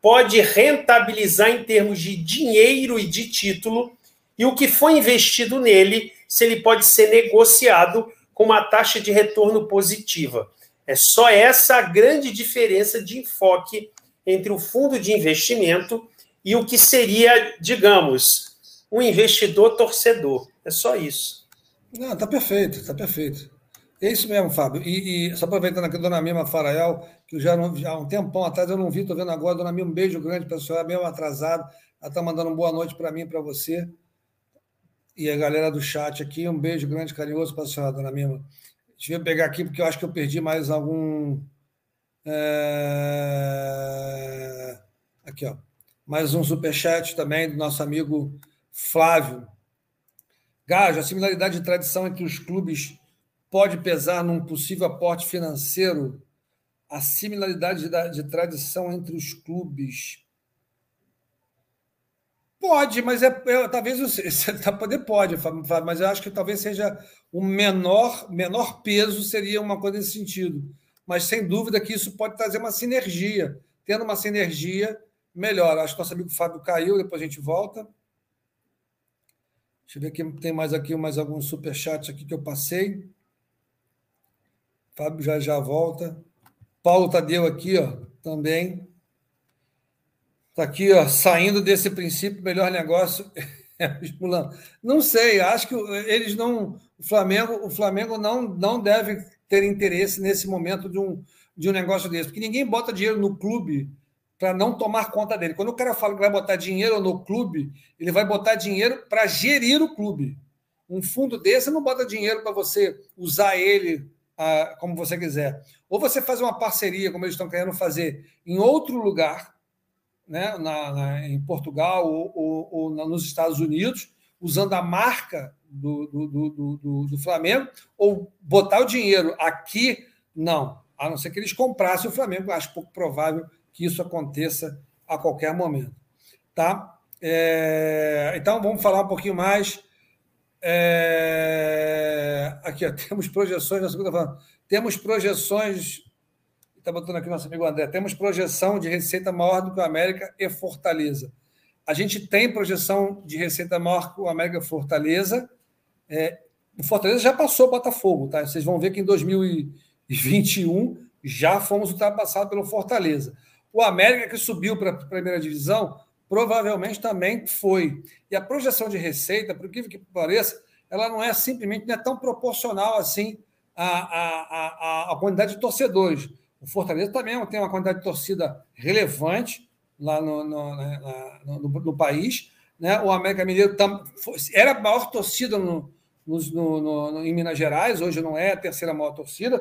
pode rentabilizar em termos de dinheiro e de título, e o que foi investido nele, se ele pode ser negociado com uma taxa de retorno positiva. É só essa a grande diferença de enfoque entre o fundo de investimento e o que seria, digamos, um investidor torcedor. É só isso. Não, tá perfeito, tá perfeito. É isso mesmo, Fábio. E, e só aproveitando aqui, Dona Mima Farael, que já, não, já há um tempão atrás eu não vi, estou vendo agora. Dona Mima, um beijo grande para a senhora, mesmo atrasado. Ela está mandando uma boa noite para mim para você. E a galera do chat aqui, um beijo grande, carinhoso para a senhora, Dona Mima. Deixa eu pegar aqui, porque eu acho que eu perdi mais algum. É... Aqui, ó. Mais um superchat também do nosso amigo Flávio. Gajo, a similaridade de tradição entre os clubes pode pesar num possível aporte financeiro? A similaridade de, de tradição entre os clubes Pode, mas é, é talvez você tá, poder pode, mas eu acho que talvez seja o menor menor peso seria uma coisa nesse sentido. Mas sem dúvida que isso pode trazer uma sinergia. Tendo uma sinergia, melhor. Acho que nosso amigo Fábio caiu, depois a gente volta. Deixa eu ver aqui, tem mais aqui mais alguns superchats aqui que eu passei. Fábio já já volta. Paulo Tadeu aqui, ó, também. Está aqui, ó, saindo desse princípio, melhor negócio é o Não sei, acho que eles não. O Flamengo, o Flamengo não, não deve ter interesse nesse momento de um, de um negócio desse, porque ninguém bota dinheiro no clube para não tomar conta dele. Quando o cara fala que vai botar dinheiro no clube, ele vai botar dinheiro para gerir o clube. Um fundo desse não bota dinheiro para você usar ele ah, como você quiser. Ou você faz uma parceria, como eles estão querendo fazer, em outro lugar, né, na, na, em Portugal ou, ou, ou, nos Estados Unidos, usando a marca do, do, do, do, do Flamengo, ou botar o dinheiro aqui, não. A não ser que eles comprassem o Flamengo, acho pouco provável que isso aconteça a qualquer momento. Tá? É, então, vamos falar um pouquinho mais. É, aqui, ó, temos projeções na segunda Temos projeções está botando aqui nosso amigo André, temos projeção de receita maior do que o América e Fortaleza. A gente tem projeção de receita maior que o América e Fortaleza. É, o Fortaleza já passou o Botafogo, tá? Vocês vão ver que em 2021 já fomos ultrapassados pelo Fortaleza. O América, que subiu para a primeira divisão, provavelmente também foi. E a projeção de receita, por que pareça, ela não é simplesmente não é tão proporcional assim à, à, à, à quantidade de torcedores. O Fortaleza também tem uma quantidade de torcida relevante lá no, no, né, no, no país. Né? O América Mineiro tam, era a maior torcida no, em Minas Gerais, hoje não é a terceira maior torcida,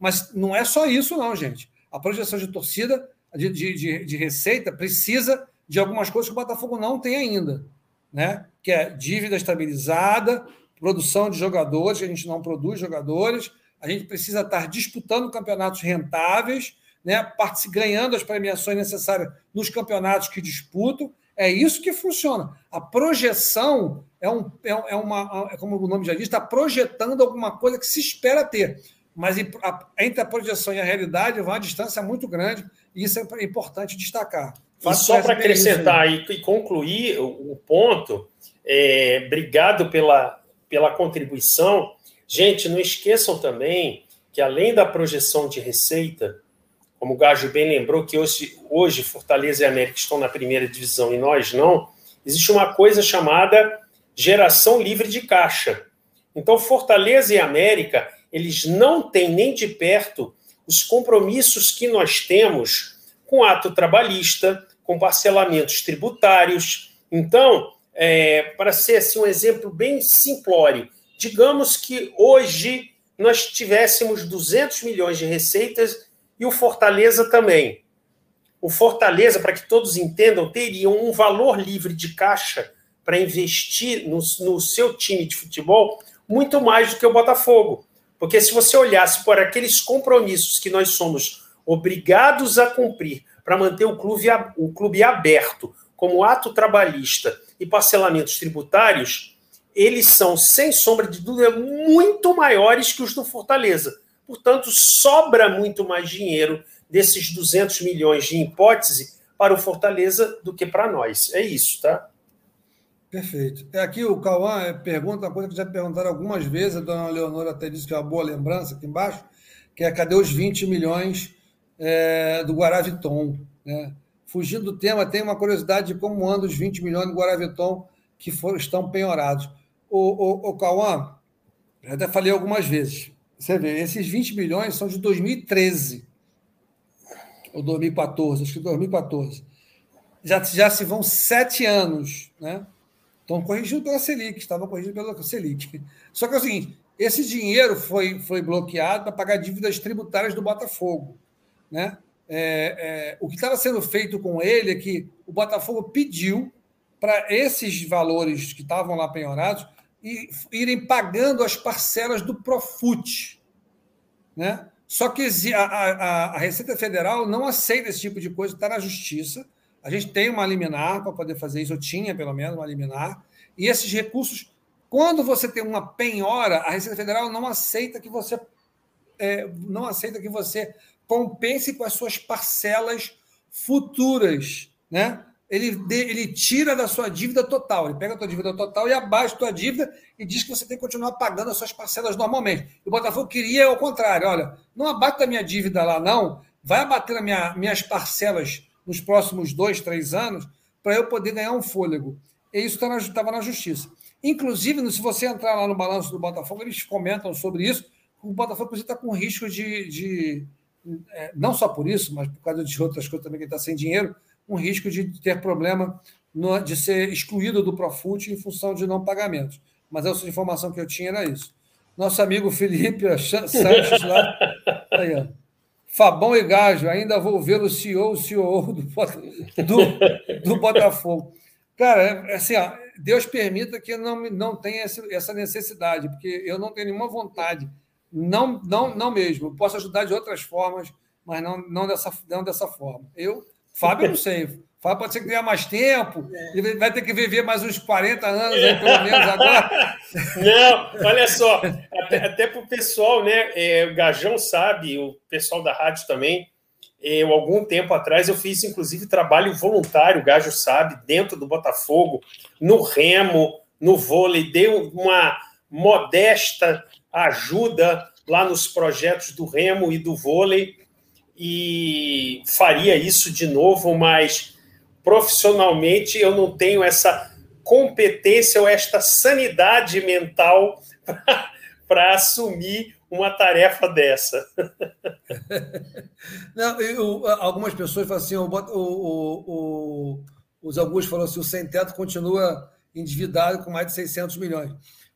mas não é só isso, não, gente. A projeção de torcida, de, de, de receita, precisa de algumas coisas que o Botafogo não tem ainda, né? que é dívida estabilizada, produção de jogadores, que a gente não produz jogadores, a gente precisa estar disputando campeonatos rentáveis, né, ganhando as premiações necessárias nos campeonatos que disputam. É isso que funciona. A projeção é, um, é, é uma, é como o nome já diz, está projetando alguma coisa que se espera ter. Mas entre a projeção e a realidade vai uma distância muito grande, isso é importante destacar. E só para acrescentar e, e concluir o, o ponto, é, obrigado pela, pela contribuição. Gente, não esqueçam também que além da projeção de receita, como o Gajo bem lembrou, que hoje, hoje Fortaleza e América estão na primeira divisão e nós não, existe uma coisa chamada geração livre de caixa. Então, Fortaleza e América, eles não têm nem de perto os compromissos que nós temos com ato trabalhista, com parcelamentos tributários. Então, é, para ser assim, um exemplo bem simplório, digamos que hoje nós tivéssemos 200 milhões de receitas e o Fortaleza também. O Fortaleza, para que todos entendam, teria um valor livre de caixa para investir no, no seu time de futebol muito mais do que o Botafogo. Porque se você olhasse por aqueles compromissos que nós somos obrigados a cumprir para manter o clube, o clube aberto, como ato trabalhista e parcelamentos tributários, eles são, sem sombra de dúvida, muito maiores que os do Fortaleza. Portanto, sobra muito mais dinheiro desses 200 milhões de hipótese para o Fortaleza do que para nós. É isso, tá? Perfeito. É aqui o Cauã pergunta uma coisa que já perguntaram algumas vezes, a dona Leonora até disse que é uma boa lembrança aqui embaixo, que é cadê os 20 milhões é, do Guaraviton? Né? Fugindo do tema, tem uma curiosidade de como andam os 20 milhões do Guaraviton que estão penhorados o, o, o Cauã, eu até falei algumas vezes. Você vê, esses 20 milhões são de 2013 ou 2014, acho que 2014. Já, já se vão sete anos, né? Estão corrigindo pela Selic, estavam corrigindo pela Selic. Só que é o seguinte: esse dinheiro foi, foi bloqueado para pagar dívidas tributárias do Botafogo. Né? É, é, o que estava sendo feito com ele é que o Botafogo pediu para esses valores que estavam lá penhorados e irem pagando as parcelas do Profut. Né? Só que a, a, a Receita Federal não aceita esse tipo de coisa, está na justiça. A gente tem uma liminar para poder fazer isso, eu tinha pelo menos uma liminar. E esses recursos, quando você tem uma penhora, a Receita Federal não aceita que você é, não aceita que você compense com as suas parcelas futuras, né? Ele, ele tira da sua dívida total, ele pega a tua dívida total e abaixa a tua dívida e diz que você tem que continuar pagando as suas parcelas normalmente. E o Botafogo queria ao contrário, olha, não abate a minha dívida lá não, vai abater as minha, minhas parcelas nos próximos dois, três anos para eu poder ganhar um fôlego. E isso estava na justiça. Inclusive, se você entrar lá no balanço do Botafogo, eles comentam sobre isso. O Botafogo está com risco de, de é, não só por isso, mas por causa de outras coisas também que está sem dinheiro, um risco de ter problema no, de ser excluído do Profut em função de não pagamentos. Mas essa informação que eu tinha era isso. Nosso amigo Felipe Sanches lá. Aí, ó. Fabão e Gajo, ainda vou ver o CEO, o CEO do, do, do Botafogo. Cara, é assim, ó, Deus permita que eu não, não tenha essa necessidade, porque eu não tenho nenhuma vontade não, não, não mesmo. posso ajudar de outras formas, mas não, não, dessa, não dessa forma. Eu, Fábio, eu não sei. Fábio pode ser que ganhar mais tempo, é. ele vai ter que viver mais uns 40 anos, aí, pelo menos agora. Não, olha só, até, até para o pessoal, né? É, o Gajão sabe, o pessoal da rádio também. Eu, algum tempo atrás, eu fiz, inclusive, trabalho voluntário, o Gajo sabe, dentro do Botafogo, no remo, no vôlei, deu uma modesta ajuda lá nos projetos do remo e do vôlei e faria isso de novo, mas profissionalmente eu não tenho essa competência ou esta sanidade mental para assumir uma tarefa dessa. Não, eu, algumas pessoas falam assim, o, o, o, os Augusto falou assim, o sem teto continua endividado com mais de 600 milhões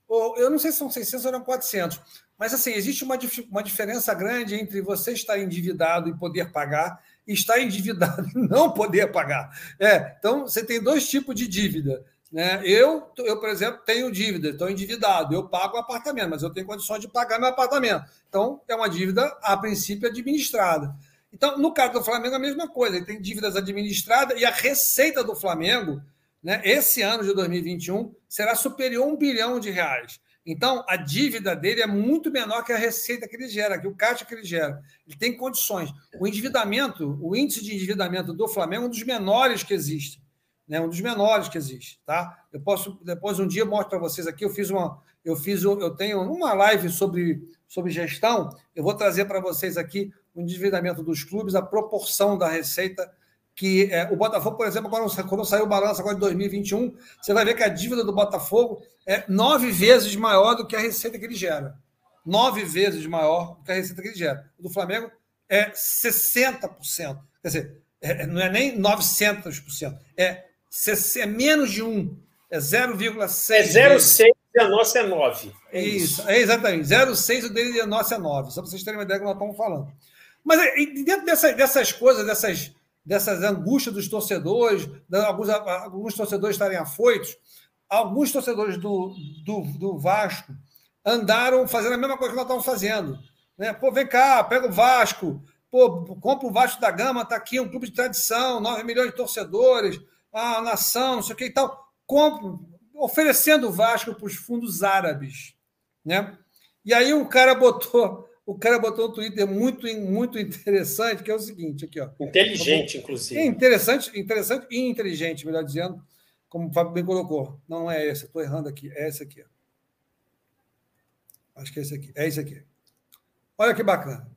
eu não sei se são 600 ou não 400, mas assim, existe uma, uma diferença grande entre você estar endividado e poder pagar estar endividado e não poder pagar. É, então, você tem dois tipos de dívida. Né? Eu, eu, por exemplo, tenho dívida, estou endividado, eu pago o apartamento, mas eu tenho condições de pagar meu apartamento. Então, é uma dívida, a princípio, administrada. Então, no caso do Flamengo, a mesma coisa, ele tem dívidas administradas e a receita do Flamengo né, esse ano de 2021 será superior a um bilhão de reais. Então, a dívida dele é muito menor que a receita que ele gera, que o caixa que ele gera. Ele tem condições. O endividamento, o índice de endividamento do Flamengo é um dos menores que existe. Né? Um dos menores que existe. Tá? Eu posso, depois um dia eu mostro para vocês aqui, eu fiz uma. Eu fiz, eu tenho uma live sobre, sobre gestão, eu vou trazer para vocês aqui o endividamento dos clubes, a proporção da receita que é, o Botafogo, por exemplo, quando, quando saiu o balanço agora de 2021, você vai ver que a dívida do Botafogo é nove vezes maior do que a receita que ele gera. Nove vezes maior do que a receita que ele gera. O do Flamengo é 60%. Quer dizer, é, não é nem 900%, é, é menos de um. É 0,6. É 0,6 e a nossa é 9. É isso, isso. é exatamente. 0,6 o dele e a nossa é 9. Só para vocês terem uma ideia do que nós estamos falando. Mas dentro dessa, dessas coisas, dessas dessas angústias dos torcedores, alguns, alguns torcedores estarem afoitos, alguns torcedores do, do, do Vasco andaram fazendo a mesma coisa que nós estamos fazendo. Né? Pô, vem cá, pega o Vasco, pô, compra o Vasco da Gama, está aqui um clube de tradição, 9 milhões de torcedores, a nação, não sei o que e tal. Compra, oferecendo o Vasco para os fundos árabes. Né? E aí um cara botou o cara botou um Twitter muito, muito interessante, que é o seguinte, aqui, ó. Inteligente, inclusive. É interessante, interessante e inteligente, melhor dizendo, como o Fábio bem colocou. Não é esse, estou errando aqui, é esse aqui. Acho que é esse aqui, é esse aqui. Olha que bacana.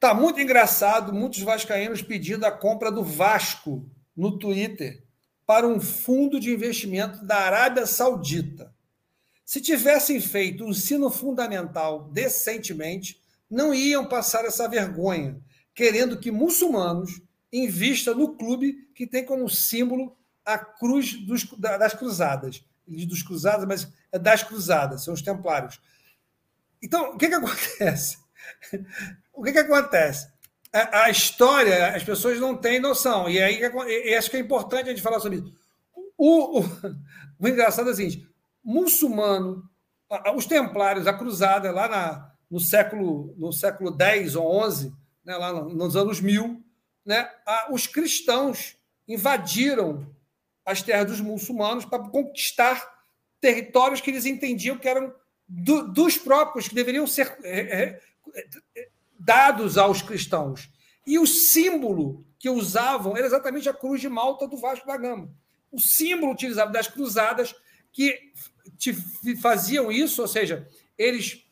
Tá muito engraçado, muitos vascaínos pedindo a compra do Vasco no Twitter para um fundo de investimento da Arábia Saudita. Se tivessem feito o ensino fundamental decentemente, não iam passar essa vergonha, querendo que muçulmanos invistam no clube que tem como símbolo a cruz dos, das cruzadas. Dos cruzadas, mas é das cruzadas, são os templários. Então, o que, que acontece? o que, que acontece? A, a, história, as pessoas não têm noção. E aí e acho que é importante a gente falar sobre isso. O, o, o engraçado é o seguinte: muçulmano, os templários, a cruzada lá na, no século no século 10 ou 11, né, lá nos anos 1000, né, os cristãos invadiram as terras dos muçulmanos para conquistar territórios que eles entendiam que eram do, dos próprios, que deveriam ser é, é, dados aos cristãos. E o símbolo que usavam era exatamente a cruz de Malta do Vasco da Gama. O símbolo utilizado das cruzadas que faziam isso, ou seja, eles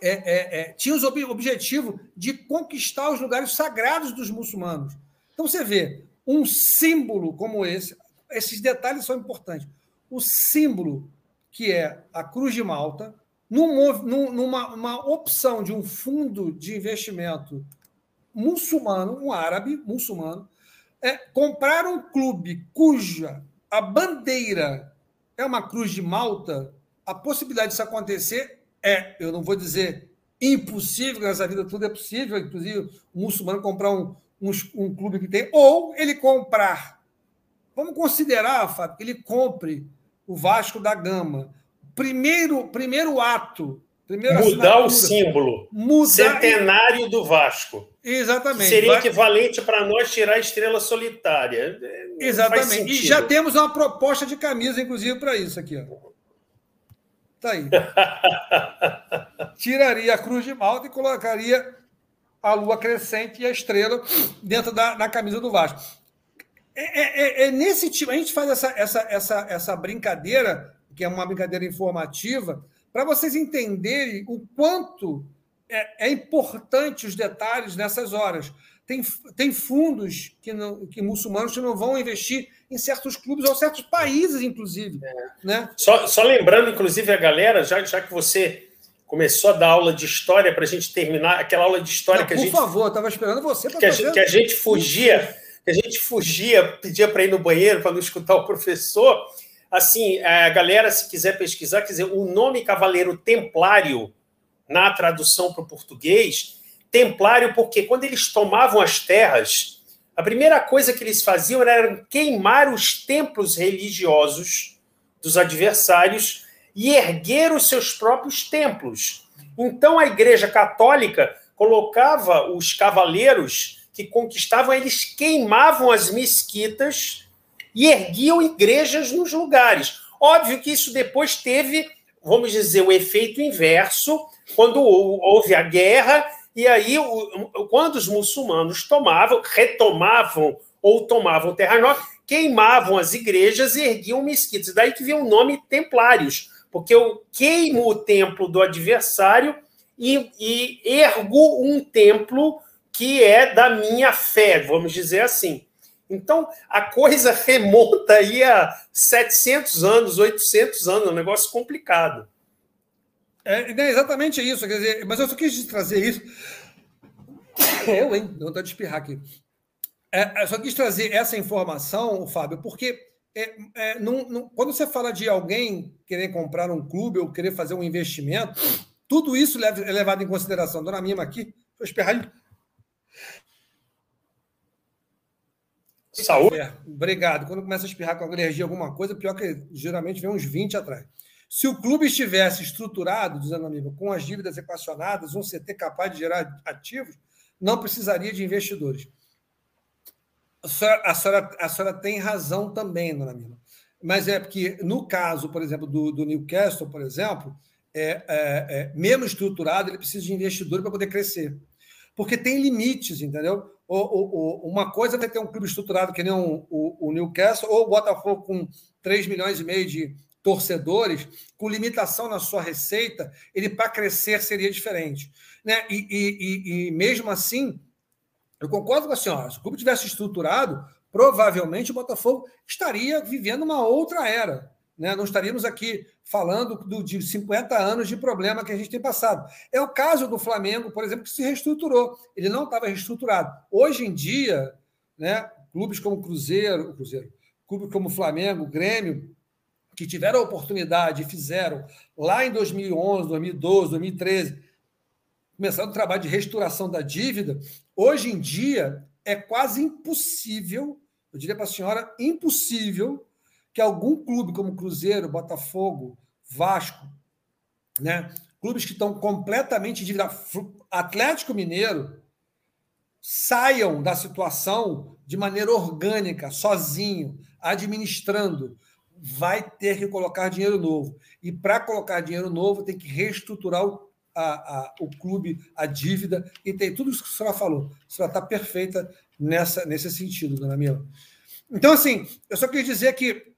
é, é, é, tinham o objetivo de conquistar os lugares sagrados dos muçulmanos. Então você vê um símbolo como esse, esses detalhes são importantes. O símbolo que é a Cruz de Malta, num, numa uma opção de um fundo de investimento muçulmano, um árabe muçulmano, é comprar um clube cuja a bandeira é uma cruz de Malta, a possibilidade disso acontecer é, eu não vou dizer impossível, nessa vida tudo é possível, inclusive o muçulmano comprar um, um, um clube que tem, ou ele comprar. Vamos considerar, Fábio, que ele compre o Vasco da Gama. Primeiro, primeiro ato. Mudar o símbolo. Mudar Centenário e... do Vasco. Exatamente. Seria Vai... equivalente para nós tirar a estrela solitária. Exatamente. E já temos uma proposta de camisa, inclusive, para isso aqui. Ó. Tá aí. Tiraria a cruz de malta e colocaria a lua crescente e a estrela dentro da, da camisa do Vasco. É, é, é, é, nesse tipo, a gente faz essa, essa, essa, essa brincadeira, que é uma brincadeira informativa, para vocês entenderem o quanto é, é, importante os detalhes nessas horas. Tem, tem fundos que, não, que muçulmanos que não vão investir em certos clubes ou certos países, inclusive. É. Né? Só, só lembrando, inclusive, a galera, já, já que você começou a dar aula de história para a gente terminar aquela aula de história não, que a gente. Por favor, estava esperando você para que, a gente, que a gente fugia que a gente fugia, pedia para ir no banheiro para não escutar o professor. Assim, a galera, se quiser pesquisar, quer dizer, o nome Cavaleiro Templário, na tradução para o português, Templário, porque quando eles tomavam as terras, a primeira coisa que eles faziam era queimar os templos religiosos dos adversários e erguer os seus próprios templos. Então a Igreja Católica colocava os cavaleiros que conquistavam, eles queimavam as mesquitas e erguiam igrejas nos lugares. Óbvio que isso depois teve, vamos dizer, o efeito inverso, quando houve a guerra, e aí, quando os muçulmanos tomavam, retomavam ou tomavam terra nova, queimavam as igrejas e erguiam mesquitas. Daí que vem o nome templários, porque eu queimo o templo do adversário e, e ergo um templo que é da minha fé, vamos dizer assim. Então, a coisa remonta aí a 700 anos, 800 anos, é um negócio complicado. É, é exatamente isso, quer dizer, mas eu só quis trazer isso. Eu, hein? Não estou de espirrar aqui. É, eu só quis trazer essa informação, Fábio, porque é, é, quando você fala de alguém querer comprar um clube ou querer fazer um investimento, tudo isso é levado em consideração. Dona Mima aqui, vou espirrar Saúde. Obrigado. Quando começa a espirrar com alergia alguma coisa, pior que geralmente vem uns 20 atrás. Se o clube estivesse estruturado, dizendo amigo, com as dívidas equacionadas, um CT capaz de gerar ativos, não precisaria de investidores. A senhora, a senhora, a senhora tem razão também, dona Mila. Mas é porque, no caso, por exemplo, do, do Newcastle, por exemplo, é, é, é, menos estruturado, ele precisa de investidores para poder crescer. Porque tem limites, entendeu? Uma coisa é ter um clube estruturado que nem o, o, Newcastle, ou o Botafogo com 3 milhões e meio de torcedores, com limitação na sua receita, ele para crescer seria diferente. Né? E, e, e, mesmo assim, eu concordo com a senhora, se o clube tivesse estruturado, provavelmente o Botafogo estaria vivendo uma outra era. Né? Não estaríamos aqui falando do, de 50 anos de problema que a gente tem passado. É o caso do Flamengo, por exemplo, que se reestruturou. Ele não estava reestruturado. Hoje em dia, né, clubes como Cruzeiro, Cruzeiro, clubes como Flamengo, Grêmio, que tiveram a oportunidade e fizeram lá em 2011, 2012, 2013, começando o trabalho de restauração da dívida, hoje em dia é quase impossível, eu diria para a senhora, impossível que algum clube como Cruzeiro, Botafogo, Vasco, né? clubes que estão completamente endividados. Atlético Mineiro saiam da situação de maneira orgânica, sozinho, administrando. Vai ter que colocar dinheiro novo. E para colocar dinheiro novo, tem que reestruturar o, a, a, o clube, a dívida, e tem tudo isso que a senhora falou. A senhora está perfeita nessa, nesse sentido, dona Mila. Então, assim, eu só queria dizer que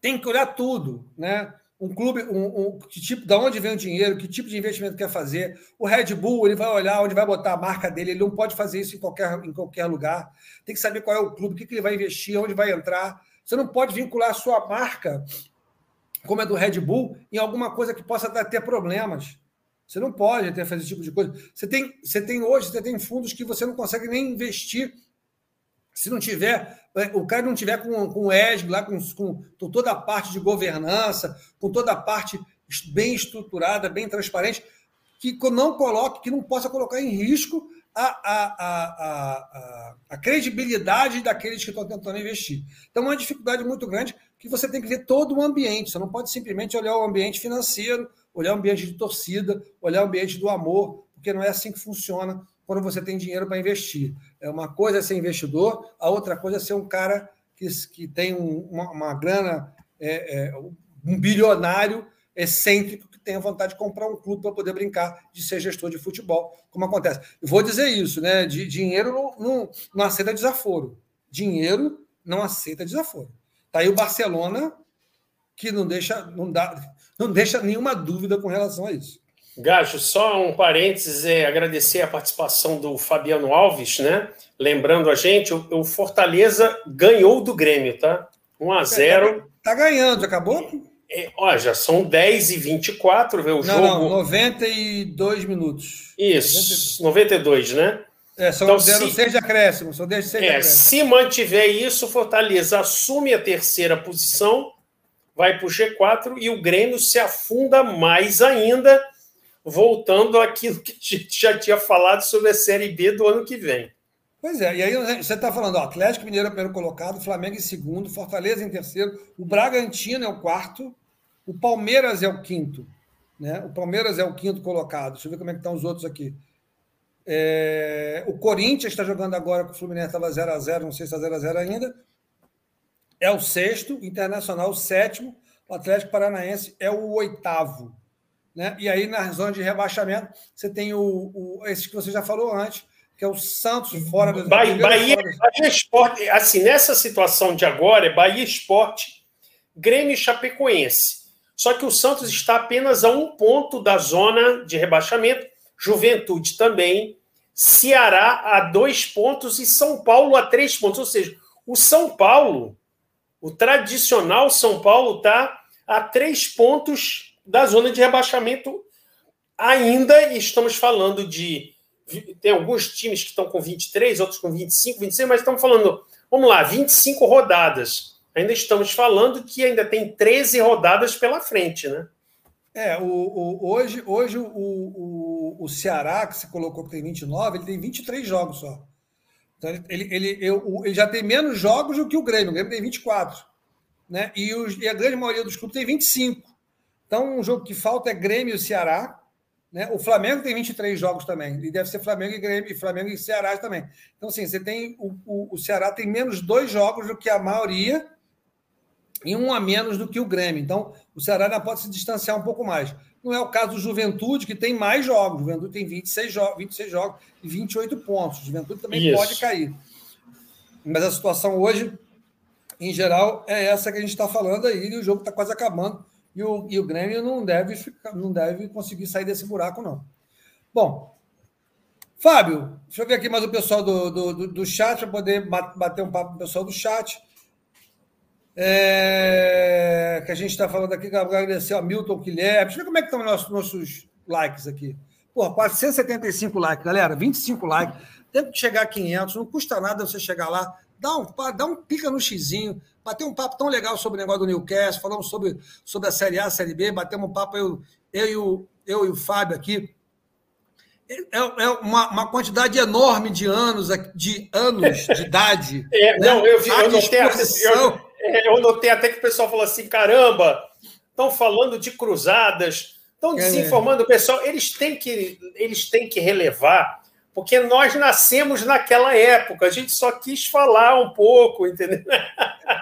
tem que olhar tudo, né? Um clube, um, um, que tipo, da onde vem o dinheiro, que tipo de investimento quer fazer. O Red Bull, ele vai olhar onde vai botar a marca dele, ele não pode fazer isso em qualquer, em qualquer lugar. Tem que saber qual é o clube, o que, que ele vai investir, onde vai entrar. Você não pode vincular a sua marca, como é do Red Bull, em alguma coisa que possa ter problemas. Você não pode ter fazer esse tipo de coisa. Você tem, você tem hoje, você tem fundos que você não consegue nem investir se não tiver, é, o cara não tiver com, com o ESG lá, com, com, com toda a parte de governança, com toda a parte bem estruturada, bem transparente, que não coloque, que não possa colocar em risco a, a, a, a, a credibilidade daqueles que estão tentando investir. Então, é uma dificuldade muito grande que você tem que ver todo o ambiente. Você não pode simplesmente olhar o ambiente financeiro, olhar o ambiente de torcida, olhar o ambiente do amor, porque não é assim que funciona quando você tem dinheiro para investir. É uma coisa é ser investidor, a outra coisa é ser um cara que, que tem um, uma, uma, grana, é, é, um bilionário excêntrico que tem a vontade de comprar um clube para poder brincar de ser gestor de futebol, como acontece. Eu vou dizer isso, né? De, dinheiro não, não, não aceita desaforo. Dinheiro não aceita desaforo. Tá aí o Barcelona que não deixa, não dá, não deixa nenhuma dúvida com relação a isso. Gajo, só um parênteses, é agradecer a participação do Fabiano Alves, né? Lembrando a gente, o, o Fortaleza ganhou do Grêmio, tá? 1 a 0 Tá, tá ganhando, acabou? É, ó, já são 10 e 24, vê o não, jogo. Não, 92 minutos. Isso, 92, né? É, são então, se, seis de acréscimo, são 10 seis é, Se mantiver isso, Fortaleza assume a terceira posição, vai para o G4 e o Grêmio se afunda mais ainda voltando àquilo que a gente já tinha falado sobre a Série B do ano que vem. Pois é, e aí você está falando, ó, Atlético Mineiro é primeiro colocado, Flamengo em segundo, Fortaleza em terceiro, o Bragantino é o quarto, o Palmeiras é o quinto. Né? O Palmeiras é o quinto colocado. Deixa eu ver como é que estão os outros aqui. É... O Corinthians está jogando agora com o Fluminense, estava 0x0, não sei se está 0x0 ainda. É o sexto, Internacional o sétimo, o Atlético Paranaense é o oitavo. Né? E aí, na zona de rebaixamento, você tem o, o esse que você já falou antes, que é o Santos fora do. Bahia, Bahia, fora... Bahia Esporte, assim, nessa situação de agora, é Bahia Esporte, Grêmio e Chapecoense. Só que o Santos está apenas a um ponto da zona de rebaixamento, Juventude também, Ceará a dois pontos e São Paulo a três pontos. Ou seja, o São Paulo, o tradicional São Paulo, está a três pontos da zona de rebaixamento ainda estamos falando de. Tem alguns times que estão com 23, outros com 25, 26, mas estamos falando, vamos lá, 25 rodadas. Ainda estamos falando que ainda tem 13 rodadas pela frente, né? É, o, o hoje, hoje o, o, o Ceará, que se colocou que tem 29, ele tem 23 jogos só. Então, ele, ele, ele, eu, ele já tem menos jogos do que o Grêmio. O Grêmio tem 24. Né? E, os, e a grande maioria dos clubes tem 25. Então, um jogo que falta é Grêmio e Ceará. Né? O Flamengo tem 23 jogos também. E deve ser Flamengo e Grêmio, e Flamengo e Ceará também. Então, assim, você tem. O, o, o Ceará tem menos dois jogos do que a maioria e um a menos do que o Grêmio. Então, o Ceará ainda pode se distanciar um pouco mais. Não é o caso do Juventude, que tem mais jogos. O Juventude tem 26, jo 26 jogos e 28 pontos. O Juventude também Isso. pode cair. Mas a situação hoje, em geral, é essa que a gente está falando aí, e o jogo está quase acabando. E o, e o Grêmio não deve, ficar, não deve conseguir sair desse buraco, não. Bom, Fábio, deixa eu ver aqui mais o pessoal do, do, do chat, para poder bater um papo com o pessoal do chat. É, que a gente está falando aqui, agradecer ao Milton Guilherme. Deixa eu ver como é que estão os nossos, nossos likes aqui. Pô, 475 likes, galera, 25 likes. Tem que chegar a 500, não custa nada você chegar lá, dá um, dá um pica no xizinho, bater um papo tão legal sobre o negócio do Newcastle, falamos sobre, sobre a Série A, a Série B, batemos um papo, eu, eu, e, o, eu e o Fábio aqui. É, é uma, uma, quantidade enorme de anos, de anos de idade. É, né? Não, eu, vi, eu, notei, eu, é, eu notei até que o pessoal falou assim: caramba, estão falando de cruzadas, estão é. desinformando o pessoal. Eles têm, que, eles têm que relevar, porque nós nascemos naquela época, a gente só quis falar um pouco, entendeu?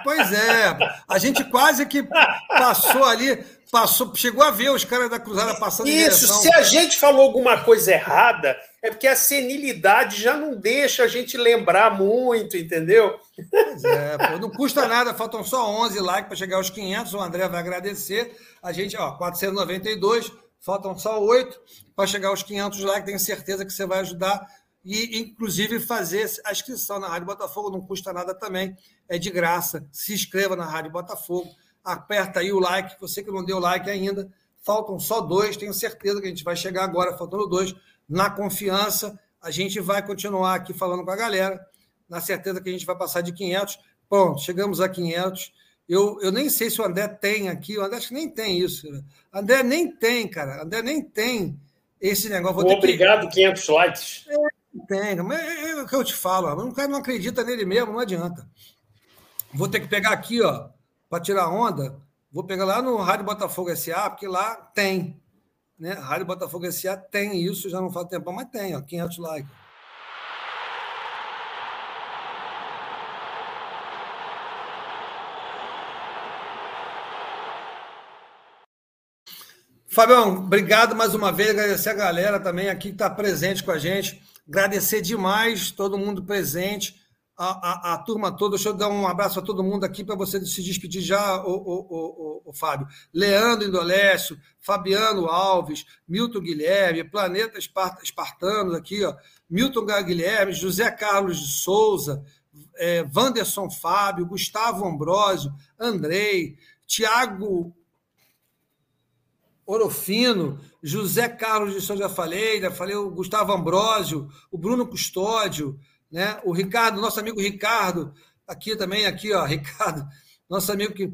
Pois é, a gente quase que passou ali, passou, chegou a ver os caras da cruzada passando Isso, se a gente falou alguma coisa errada, é porque a senilidade já não deixa a gente lembrar muito, entendeu? Pois é, pô, não custa nada, faltam só 11 likes para chegar aos 500, o André vai agradecer. A gente, ó, 492, faltam só 8 para chegar aos 500 likes, tenho certeza que você vai ajudar e, inclusive, fazer a inscrição na Rádio Botafogo, não custa nada também, é de graça. Se inscreva na Rádio Botafogo, aperta aí o like, você que não deu like ainda, faltam só dois, tenho certeza que a gente vai chegar agora, faltando dois na confiança. A gente vai continuar aqui falando com a galera, na certeza que a gente vai passar de 500. Pronto, chegamos a 500. Eu, eu nem sei se o André tem aqui, o André acho que nem tem isso. André nem tem, cara. André nem tem esse negócio. Vou Obrigado, que... 500 likes. É, tem, mas é, é o que eu te falo. O cara não acredita nele mesmo, não adianta. Vou ter que pegar aqui, ó, para tirar onda. Vou pegar lá no Rádio Botafogo SA, porque lá tem. Né? Rádio Botafogo SA tem isso, já não faz tempo, mas tem, ó, 500 likes. Fabião, obrigado mais uma vez, agradecer a galera também aqui que está presente com a gente, agradecer demais todo mundo presente, a, a, a, turma toda. Deixa eu dar um abraço a todo mundo aqui para você se despedir já, o, o, o, o, Fábio. Leandro Indolécio, Fabiano Alves, Milton Guilherme, Planeta Espartanos aqui, ó, Milton Guilherme, José Carlos de Souza, é, Wanderson Fábio, Gustavo Ambrosio, Andrei, Tiago Orofino, José Carlos de Souza, já falei, já falei o Gustavo Ambrosio, o Bruno Custódio, né? O Ricardo, nosso amigo Ricardo, aqui também, aqui, ó, Ricardo, nosso amigo que.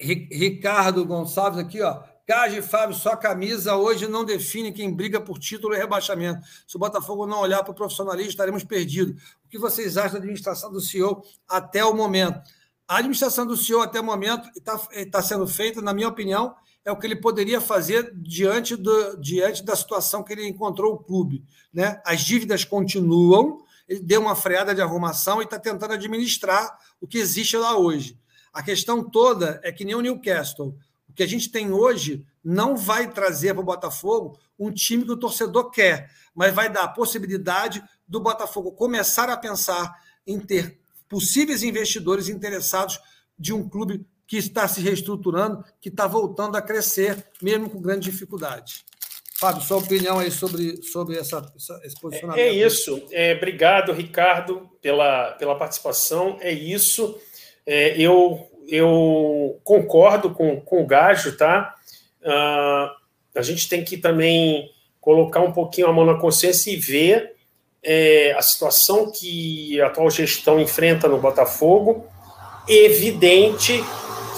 Ricardo Gonçalves, aqui, ó. Cage Fábio, sua camisa hoje não define quem briga por título e rebaixamento. Se o Botafogo não olhar para o profissionalismo, estaremos perdidos. O que vocês acham da administração do CEO até o momento? A administração do CEO até o momento está tá sendo feita, na minha opinião, é o que ele poderia fazer diante, do, diante da situação que ele encontrou o clube. Né? As dívidas continuam, ele deu uma freada de arrumação e está tentando administrar o que existe lá hoje. A questão toda é que nem o Newcastle. O que a gente tem hoje não vai trazer para o Botafogo um time que o torcedor quer, mas vai dar a possibilidade do Botafogo começar a pensar em ter possíveis investidores interessados de um clube que está se reestruturando, que está voltando a crescer, mesmo com grande dificuldade. Fábio, sua opinião aí sobre, sobre essa, esse posicionamento. É isso. É, obrigado, Ricardo, pela, pela participação. É isso. É, eu, eu concordo com, com o Gajo, tá? Uh, a gente tem que também colocar um pouquinho a mão na consciência e ver é, a situação que a atual gestão enfrenta no Botafogo. Evidente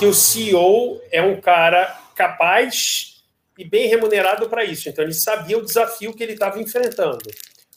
que o CEO é um cara capaz e bem remunerado para isso. Então, ele sabia o desafio que ele estava enfrentando.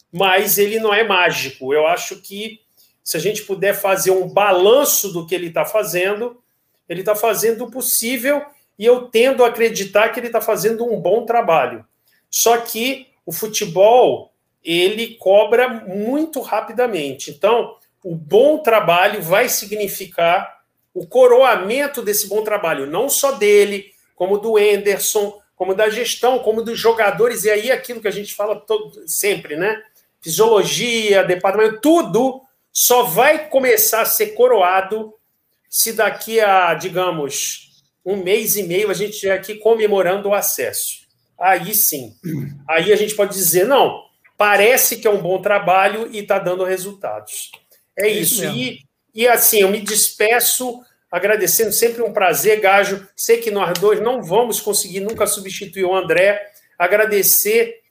Mas ele não é mágico. Eu acho que se a gente puder fazer um balanço do que ele está fazendo, ele está fazendo o possível e eu tendo a acreditar que ele está fazendo um bom trabalho. Só que o futebol ele cobra muito rapidamente. Então, o bom trabalho vai significar o coroamento desse bom trabalho, não só dele, como do Enderson, como da gestão, como dos jogadores, e aí aquilo que a gente fala todo, sempre, né? Fisiologia, departamento, tudo só vai começar a ser coroado se daqui a, digamos, um mês e meio a gente estiver aqui comemorando o acesso. Aí sim. Aí a gente pode dizer, não, parece que é um bom trabalho e está dando resultados. É, é isso. isso e e assim, eu me despeço agradecendo, sempre um prazer, Gajo. Sei que nós dois não vamos conseguir nunca substituir o André. Agradecer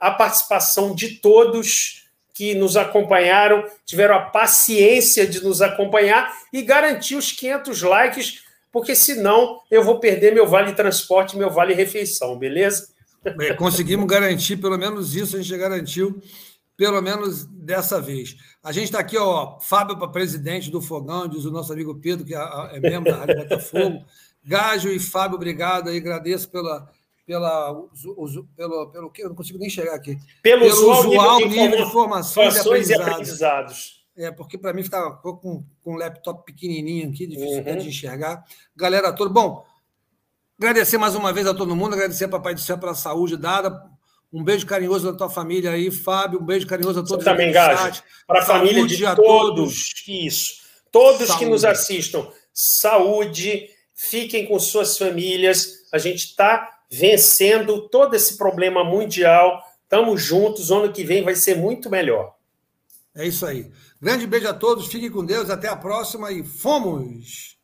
a participação de todos que nos acompanharam, tiveram a paciência de nos acompanhar e garantir os 500 likes, porque senão eu vou perder meu vale transporte, meu vale refeição, beleza? É, conseguimos garantir, pelo menos isso a gente garantiu pelo menos dessa vez. A gente está aqui, ó, Fábio para presidente do Fogão, diz o nosso amigo Pedro, que é, é membro da Rádio Botafogo. Gajo e Fábio, obrigado aí, agradeço pela, pela, uso, pelo, pelo que eu não consigo nem chegar aqui. Pelo, pelo usual, usual nível, nível de informações, e aprendizados. E aprendizados. É, porque para mim estava com, com um laptop pequenininho aqui, difícil uhum. de enxergar. Galera toda. Bom, agradecer mais uma vez a todo mundo, agradecer a Papai do Céu pela saúde dada. Um beijo carinhoso da tua família aí, Fábio. Um beijo carinhoso a todos. Você também, Gajo. Para a família de todos. todos. Isso. Todos saúde. que nos assistam. Saúde. Fiquem com suas famílias. A gente está vencendo todo esse problema mundial. Estamos juntos. Ano que vem vai ser muito melhor. É isso aí. Grande beijo a todos. Fiquem com Deus. Até a próxima e fomos!